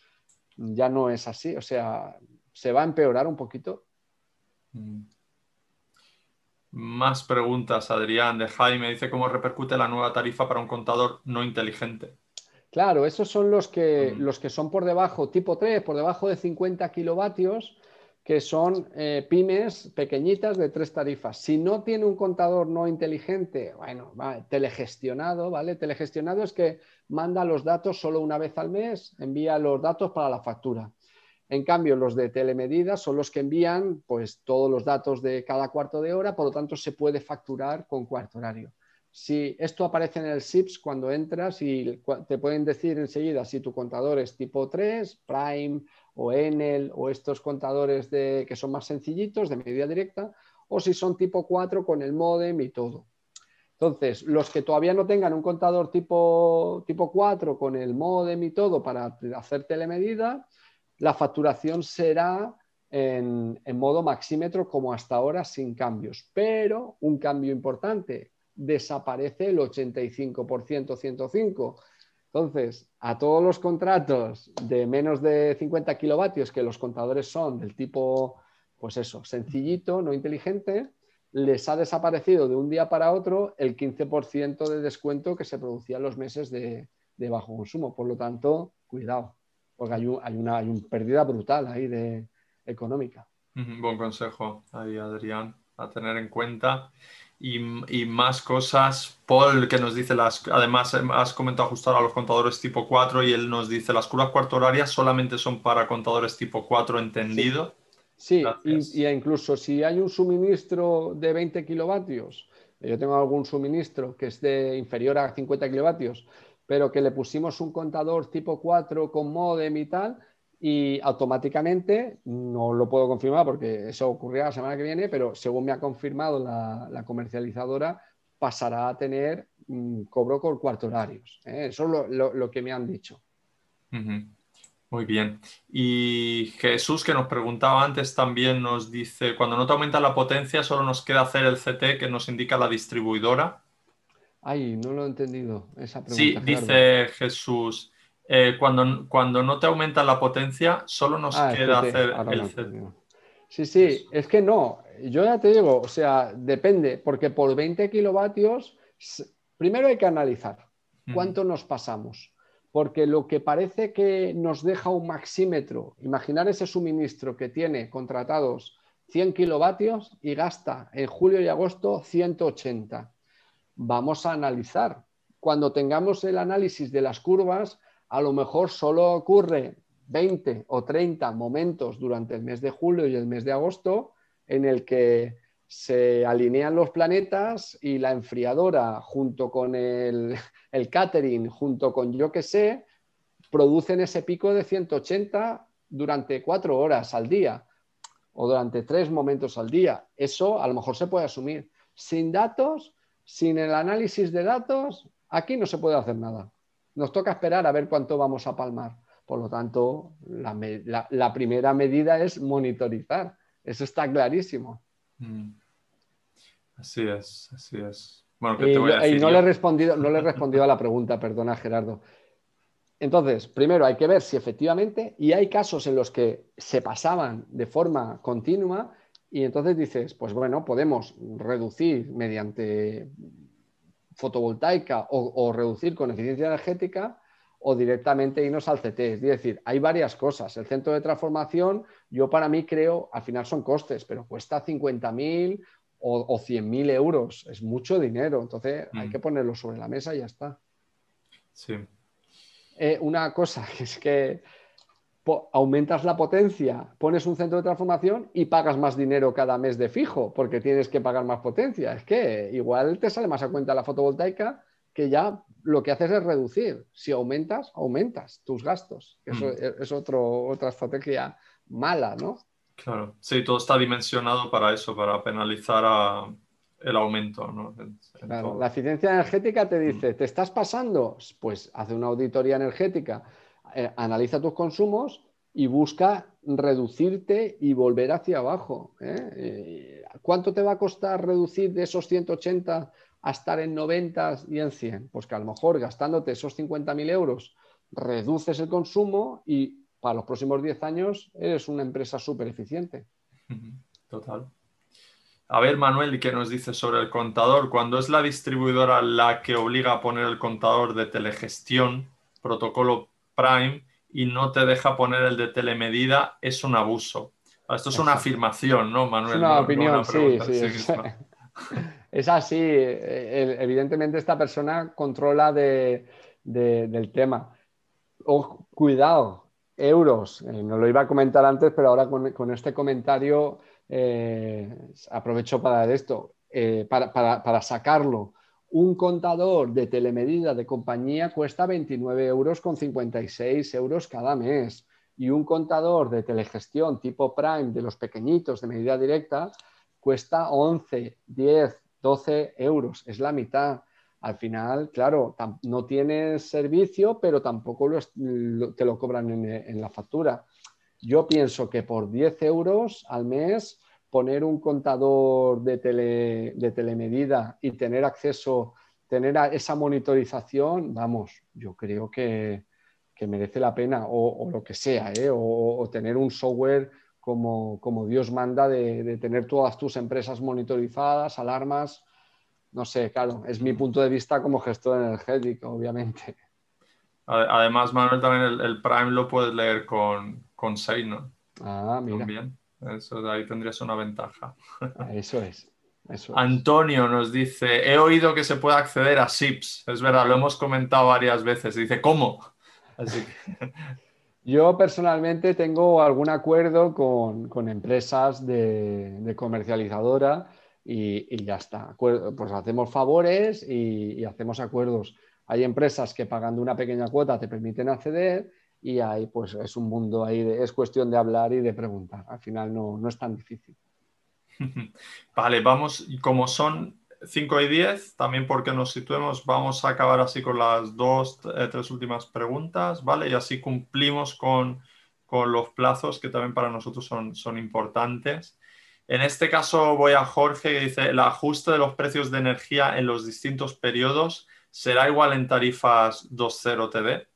ya no es así. O sea, se va a empeorar un poquito. Mm. Más preguntas, Adrián, de Jaime. Dice cómo repercute la nueva tarifa para un contador no inteligente. Claro, esos son los que, mm. los que son por debajo, tipo 3, por debajo de 50 kilovatios, que son eh, pymes pequeñitas de tres tarifas. Si no tiene un contador no inteligente, bueno, telegestionado, ¿vale? Telegestionado es que manda los datos solo una vez al mes, envía los datos para la factura. En cambio, los de telemedida son los que envían pues, todos los datos de cada cuarto de hora, por lo tanto se puede facturar con cuarto horario. Si esto aparece en el SIPS cuando entras y te pueden decir enseguida si tu contador es tipo 3, Prime o Enel o estos contadores de, que son más sencillitos de medida directa o si son tipo 4 con el modem y todo. Entonces, los que todavía no tengan un contador tipo, tipo 4 con el modem y todo para hacer telemedida, la facturación será en, modo maxímetro como hasta ahora sin cambios. Pero un cambio importante, desaparece el 85% 105. Entonces, a todos los contratos de menos de 50 kilovatios, que los contadores son del tipo, pues eso, sencillito, no inteligente, les ha desaparecido de un día para otro el 15% de descuento que se producía en los meses de bajo consumo. Por lo tanto, cuidado porque hay, una, pérdida brutal ahí de económica. Buen consejo ahí, Adrián, a tener en cuenta. Y, más cosas. Paul, que nos dice, las, además has comentado ajustar a los contadores tipo 4 y él nos dice, las curvas cuarto horarias solamente son para contadores tipo 4, entendido. Sí, y, incluso si hay un suministro de 20 kilovatios, yo tengo algún suministro que es de inferior a 50 kilovatios, pero que le pusimos un contador tipo 4 con modem y tal, y automáticamente, no lo puedo confirmar porque eso ocurrirá la semana que viene, pero según me ha confirmado la, comercializadora, pasará a tener cobro con cuarto horarios. ¿eh? Eso es lo, que me han dicho. Muy bien. Y Jesús, que nos preguntaba antes, también nos dice, cuando no te aumenta la potencia, solo nos queda hacer el CT que nos indica la distribuidora. Ay, no lo he entendido esa pregunta. Sí, dice Jesús, eh, cuando, cuando no te aumenta la potencia, solo nos Ah, queda hacer el entendido. Sí, sí, es que no, yo ya te digo, o sea, depende, porque por 20 kilovatios, primero hay que analizar cuánto nos pasamos, porque lo que parece que nos deja un maxímetro, imaginar ese suministro que tiene contratados 100 kilovatios y gasta en julio y agosto 180. Vamos a analizar. Cuando tengamos el análisis de las curvas, a lo mejor solo ocurre 20 o 30 momentos durante el mes de julio y el mes de agosto en el que se alinean los planetas y la enfriadora junto con el, el catering, junto con yo que sé, producen ese pico de 180 durante cuatro horas al día o durante tres momentos al día. Eso a lo mejor se puede asumir. Sin datos, sin el análisis de datos, aquí no se puede hacer nada. Nos toca esperar a ver cuánto vamos a palmar. Por lo tanto, la, me- la- la primera medida es monitorizar. Eso está clarísimo. Mm. Así es, así es. Bueno, ¿qué Y, te voy a yo- y decir? no, le he respondido, no le he respondido a la pregunta, perdona Gerardo. Entonces, primero hay que ver si efectivamente, y hay casos en los que se pasaban de forma continua, y entonces dices, pues bueno, podemos reducir mediante fotovoltaica o, o reducir con eficiencia energética o directamente irnos al CT. Es decir, hay varias cosas. El centro de transformación, yo para mí creo, al final son costes, pero cuesta 50.000 o, o 100.000 euros. Es mucho dinero. Entonces hay Mm. que ponerlo sobre la mesa y ya está. Sí. Eh, una cosa que es que aumentas la potencia, pones un centro de transformación y pagas más dinero cada mes de fijo porque tienes que pagar más potencia. Es que igual te sale más a cuenta la fotovoltaica que ya lo que haces es reducir. Si aumentas, aumentas tus gastos. Eso Mm. es, es otro, otra estrategia mala, ¿no? Claro, sí, todo está dimensionado para eso, para penalizar a- el aumento, ¿no? En- en Claro, la eficiencia energética te dice, ¿te estás pasando? Pues hace una auditoría energética, eh, analiza tus consumos y busca reducirte y volver hacia abajo. ¿eh? Eh, ¿Cuánto te va a costar reducir de esos 180 a estar en 90 y en 100? Pues que a lo mejor gastándote esos 50.000 euros reduces el consumo y para los próximos 10 años eres una empresa súper eficiente. Total. A ver, Manuel, ¿qué nos dice sobre el contador? Cuando es la distribuidora la que obliga a poner el contador de telegestión, protocolo Prime, y no te deja poner el de telemedida, es un abuso. Esto es una afirmación, ¿no, Manuel? Es una no opinión, sí, sí. es-. Es así, eh, evidentemente esta persona controla de- de- del tema. Cuidado, euros, eh, no lo iba a comentar antes, pero ahora con, con este comentario eh, aprovecho para esto, eh, para, para- para sacarlo. Un contador de telemedida de compañía cuesta 29 euros con 56 euros cada mes y un contador de telegestión tipo Prime de los pequeñitos de medida directa cuesta 11, 10, 12 euros, es la mitad. Al final, claro, no tienes servicio, pero tampoco te lo cobran en la factura. Yo pienso que por 10 euros al mes poner un contador de, tele- de telemedida y tener acceso, tener a esa monitorización, vamos, yo creo que, que merece la pena, o, o lo que sea, ¿eh? o, o tener un software como, como Dios manda de, de tener todas tus empresas monitorizadas, alarmas. No sé, claro, es mi punto de vista como gestor energético, obviamente. Ade- Además, Manuel, también el, el Prime lo puedes leer con, con Seinon Ah, mira, también. Eso, de ahí tendrías una ventaja. eso es. Eso es. Antonio nos dice, he oído que se puede acceder a SIPs. Es verdad, lo hemos comentado varias veces. Dice, ¿cómo? Así que, Yo personalmente tengo algún acuerdo con, con empresas de, de comercializadora y, y ya está. Pues hacemos favores y, y hacemos acuerdos. Hay empresas que pagando una pequeña cuota te permiten acceder y ahí pues es un mundo ahí, de- es cuestión de hablar y de preguntar. Al final no, no es tan difícil. Vale, vamos, como son 5 y 10, también porque nos situemos, vamos a acabar así con las dos, eh, tres últimas preguntas, ¿vale? Y así cumplimos con, los plazos que también para nosotros son, son importantes. En este caso voy a Jorge que dice, el ajuste de los precios de energía en los distintos periodos será igual en tarifas 2.0 TD.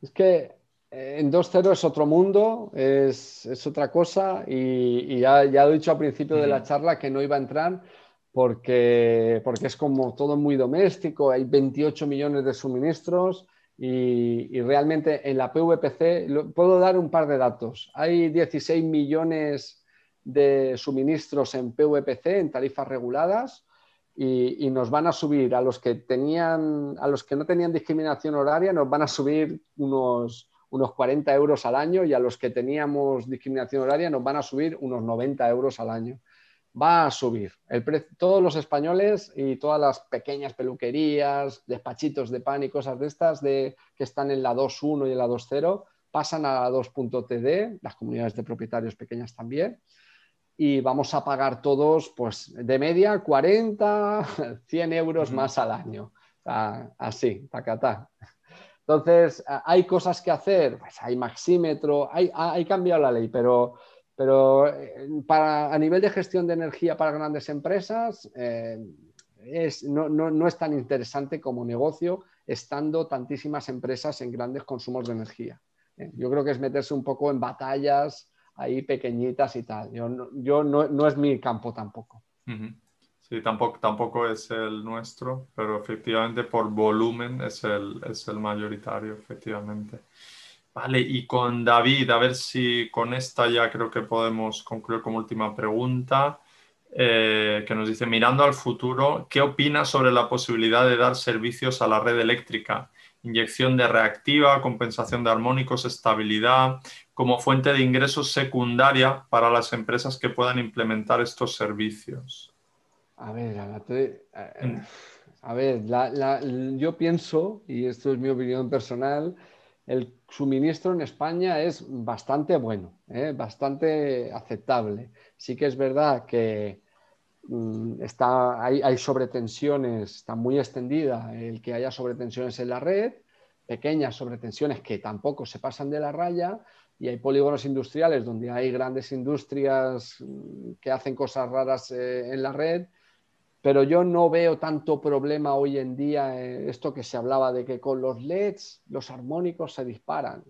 Es que en 2.0 es otro mundo, es, otra cosa y, ya, ya, he dicho al principio de la charla que no iba a entrar porque, porque es como todo muy doméstico, hay 28 millones de suministros y, realmente en la PVPC, puedo dar un par de datos, hay 16 millones de suministros en PVPC, en tarifas reguladas, y, y, nos van a subir. A los que tenían, a los que no tenían discriminación horaria, nos van a subir unos, unos 40 euros al año y a los que teníamos discriminación horaria nos van a subir unos 90 euros al año va a subir. El todos los españoles y todas las pequeñas peluquerías, despachitos de pan y cosas de estas de, que están en la 2.1 y en la 2.0 pasan a la 2.td, las comunidades de propietarios pequeñas también, y vamos a pagar todos, pues de media 40, 100 euros más al año. así, tacatá. Entonces, hay cosas que hacer, pues hay maxímetro, hay, hay cambiado la ley, pero pero eh, para, a nivel de gestión de energía para grandes empresas, eh, no, es tan interesante como negocio, estando tantísimas empresas en grandes consumos de energía. ¿eh? Yo creo que es meterse un poco en batallas ahí pequeñitas y tal. Yo, no, es mi campo tampoco. Sí, tampoco, tampoco es el nuestro, pero efectivamente por volumen es el, es el mayoritario, efectivamente. Vale, y con David, a ver si con esta ya creo que podemos concluir como última pregunta, eh, que nos dice, mirando al futuro, ¿qué opinas sobre la posibilidad de dar servicios a la red eléctrica? Inyección de reactiva, compensación de armónicos, estabilidad, como fuente de ingresos secundaria para las empresas que puedan implementar estos servicios. A ver, a, ver, yo pienso, y esto es mi opinión personal, el suministro en España es bastante bueno, ¿eh? bastante aceptable. Sí que es verdad que mm, está, hay, hay, sobretensiones, está muy extendida el que haya sobretensiones en la red, pequeñas sobretensiones que tampoco se pasan de la raya y hay polígonos industriales donde hay grandes industrias mm, que hacen cosas raras eh, en la red pero yo no veo tanto problema hoy en día, esto que se hablaba de que con los LEDs los armónicos se disparan.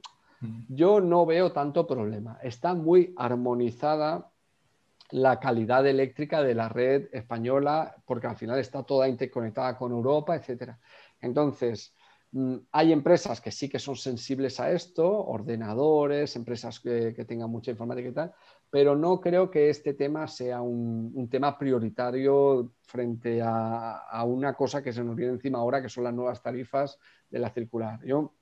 Yo no veo tanto problema. Está muy armonizada la calidad eléctrica de la red española, porque al final está toda interconectada con Europa, etc. Entonces, mm, hay empresas que sí que son sensibles a esto, ordenadores, empresas que, que tengan mucha informática y tal, pero no creo que este tema sea un, tema prioritario frente a, una cosa que se nos viene encima ahora, que son las nuevas tarifas de la circular. Yo,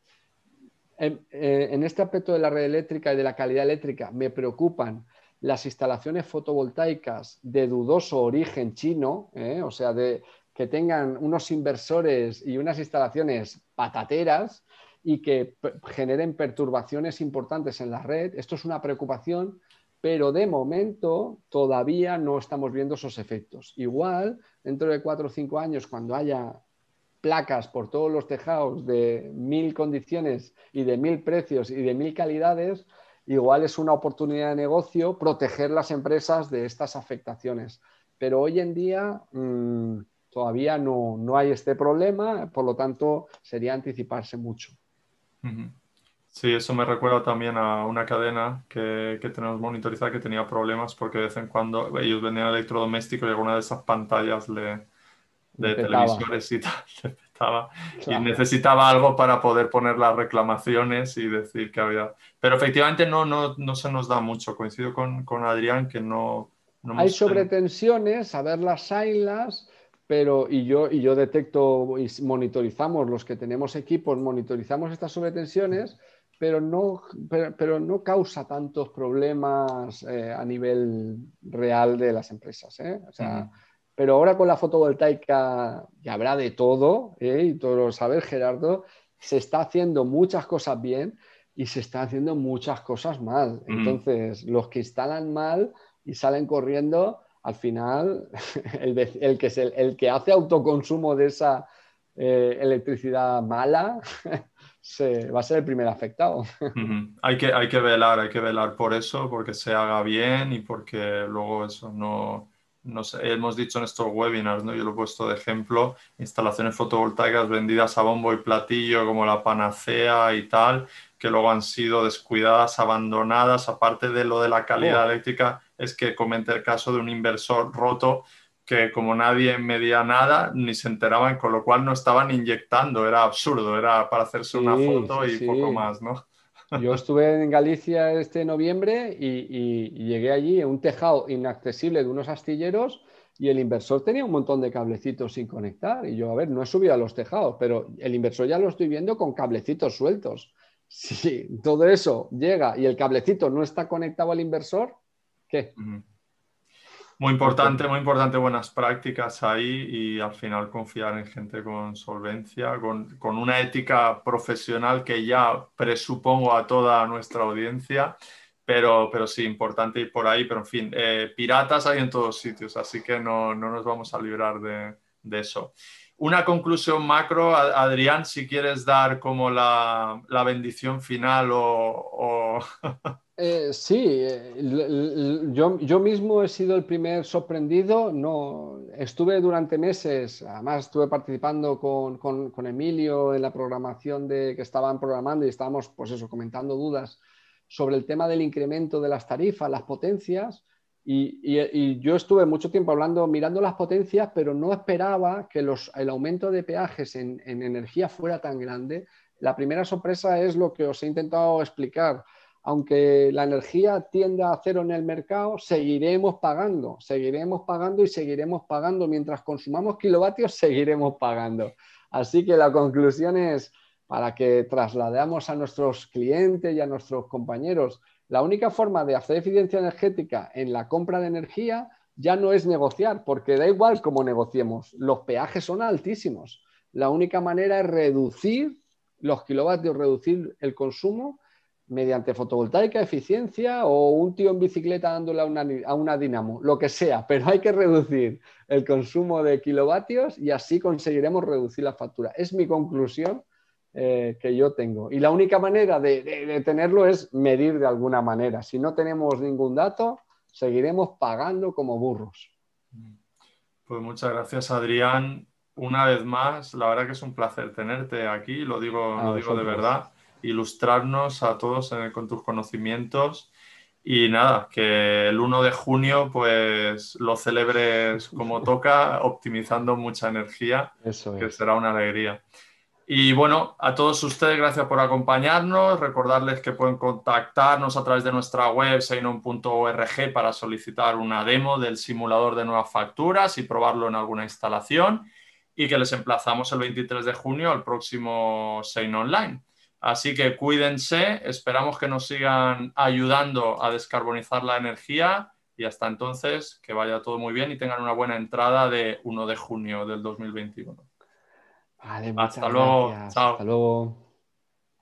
en, eh, este aspecto de la red eléctrica y de la calidad eléctrica, me preocupan las instalaciones fotovoltaicas de dudoso origen chino, ¿eh? o sea, de que tengan unos inversores y unas instalaciones patateras y que generen perturbaciones importantes en la red. Esto es una preocupación pero de momento todavía no estamos viendo esos efectos. Igual, dentro de cuatro o cinco años, cuando haya placas por todos los tejados de mil condiciones y de mil precios y de mil calidades, igual es una oportunidad de negocio proteger las empresas de estas afectaciones. Pero hoy en día mm, todavía no, hay este problema, por lo tanto sería anticiparse mucho. Sí, eso me recuerda también a una cadena que, tenemos monitorizada que tenía problemas porque de vez en cuando ellos vendían electrodomésticos y alguna de esas pantallas de televisores y tal y necesitaba algo para poder poner las reclamaciones y decir que había... Pero efectivamente no, no, no se nos da mucho. Coincido con, con Adrián que no... Hay sobretensiones, a ver las ailas, pero y yo, y yo detecto y monitorizamos, los que tenemos equipos, monitorizamos estas sobretensiones pero no, pero, no causa tantos problemas eh, a nivel real de las empresas. ¿eh? Pero ahora con la fotovoltaica, ya habrá de todo, ¿eh? y todo lo sabes, Gerardo, se está haciendo muchas cosas bien y se está haciendo muchas cosas mal. Entonces, los que instalan mal y salen corriendo, al final el, que, es el, que hace autoconsumo de esa eh, electricidad mala se, va a ser el primer afectado. hay, que, hay que velar, hay que velar por eso, porque se haga bien y porque luego eso no, hemos dicho en estos webinars, ¿no? yo lo he puesto de ejemplo, instalaciones fotovoltaicas vendidas a bombo y platillo como la panacea y tal, que luego han sido descuidadas, abandonadas, aparte de lo de la calidad oh. eléctrica, es que comete el caso de un inversor roto que como nadie medía nada, ni se enteraban, con lo cual no estaban inyectando, era absurdo, era para hacerse una foto y poco más, ¿no? Yo estuve en Galicia este noviembre y, llegué allí en un tejado inaccesible de unos astilleros y el inversor tenía un montón de cablecitos sin conectar. Y yo, a ver, no he subido a los tejados, pero el inversor ya lo estoy viendo con cablecitos sueltos. Si todo eso llega y el cablecito no está conectado al inversor, ¿qué? Muy importante, muy importante buenas prácticas ahí y al final confiar en gente con solvencia, con, una ética profesional que ya presupongo a toda nuestra audiencia, pero, pero sí, importante ir por ahí, pero en fin, eh, piratas hay en todos sitios, así que no, nos vamos a librar de, eso. Una conclusión macro, Adrián, si quieres dar como la, bendición final o... Eh, sí, eh, yo, yo, mismo he sido el primer sorprendido. No, estuve durante meses, además estuve participando con, con, Emilio en la programación de que estaban programando y estábamos, pues eso, comentando dudas sobre el tema del incremento de las tarifas, las potencias. Y, yo estuve mucho tiempo hablando, mirando las potencias, pero no esperaba que el aumento de peajes en, en energía fuera tan grande. La primera sorpresa es lo que os he intentado explicar aunque la energía tienda a cero en el mercado, seguiremos pagando, seguiremos pagando y seguiremos pagando. Mientras consumamos kilovatios, seguiremos pagando. Así que la conclusión es, para que traslademos a nuestros clientes y a nuestros compañeros, la única forma de hacer eficiencia energética en la compra de energía ya no es negociar, porque da igual cómo negociemos, los peajes son altísimos. La única manera es reducir los kilovatios, reducir el consumo mediante fotovoltaica, eficiencia o un tío en bicicleta dándole a una, dinamo, lo que sea, pero hay que reducir el consumo de kilovatios y así conseguiremos reducir la factura. Es mi conclusión eh, que yo tengo. Y la única manera de, tenerlo es medir de alguna manera. Si no tenemos ningún dato, seguiremos pagando como burros. Pues muchas gracias, Adrián. Una vez más, la verdad que es un placer tenerte aquí, lo digo, lo digo de verdad ilustrarnos a todos con tus conocimientos. Y nada, que el 1 de junio pues lo celebres como toca, optimizando mucha energía, que será una alegría. Y bueno, a todos ustedes, gracias por acompañarnos. Recordarles que pueden contactarnos a través de nuestra web seinon.org para solicitar una demo del simulador de nuevas facturas y probarlo en alguna instalación. Y que les emplazamos el 23 de junio al próximo Sein Online. Así que cuídense, esperamos que nos sigan ayudando a descarbonizar la energía y hasta entonces que vaya todo muy bien y tengan una buena entrada de 1 de junio del 2021. Vale, hasta luego. Chao. Hasta luego.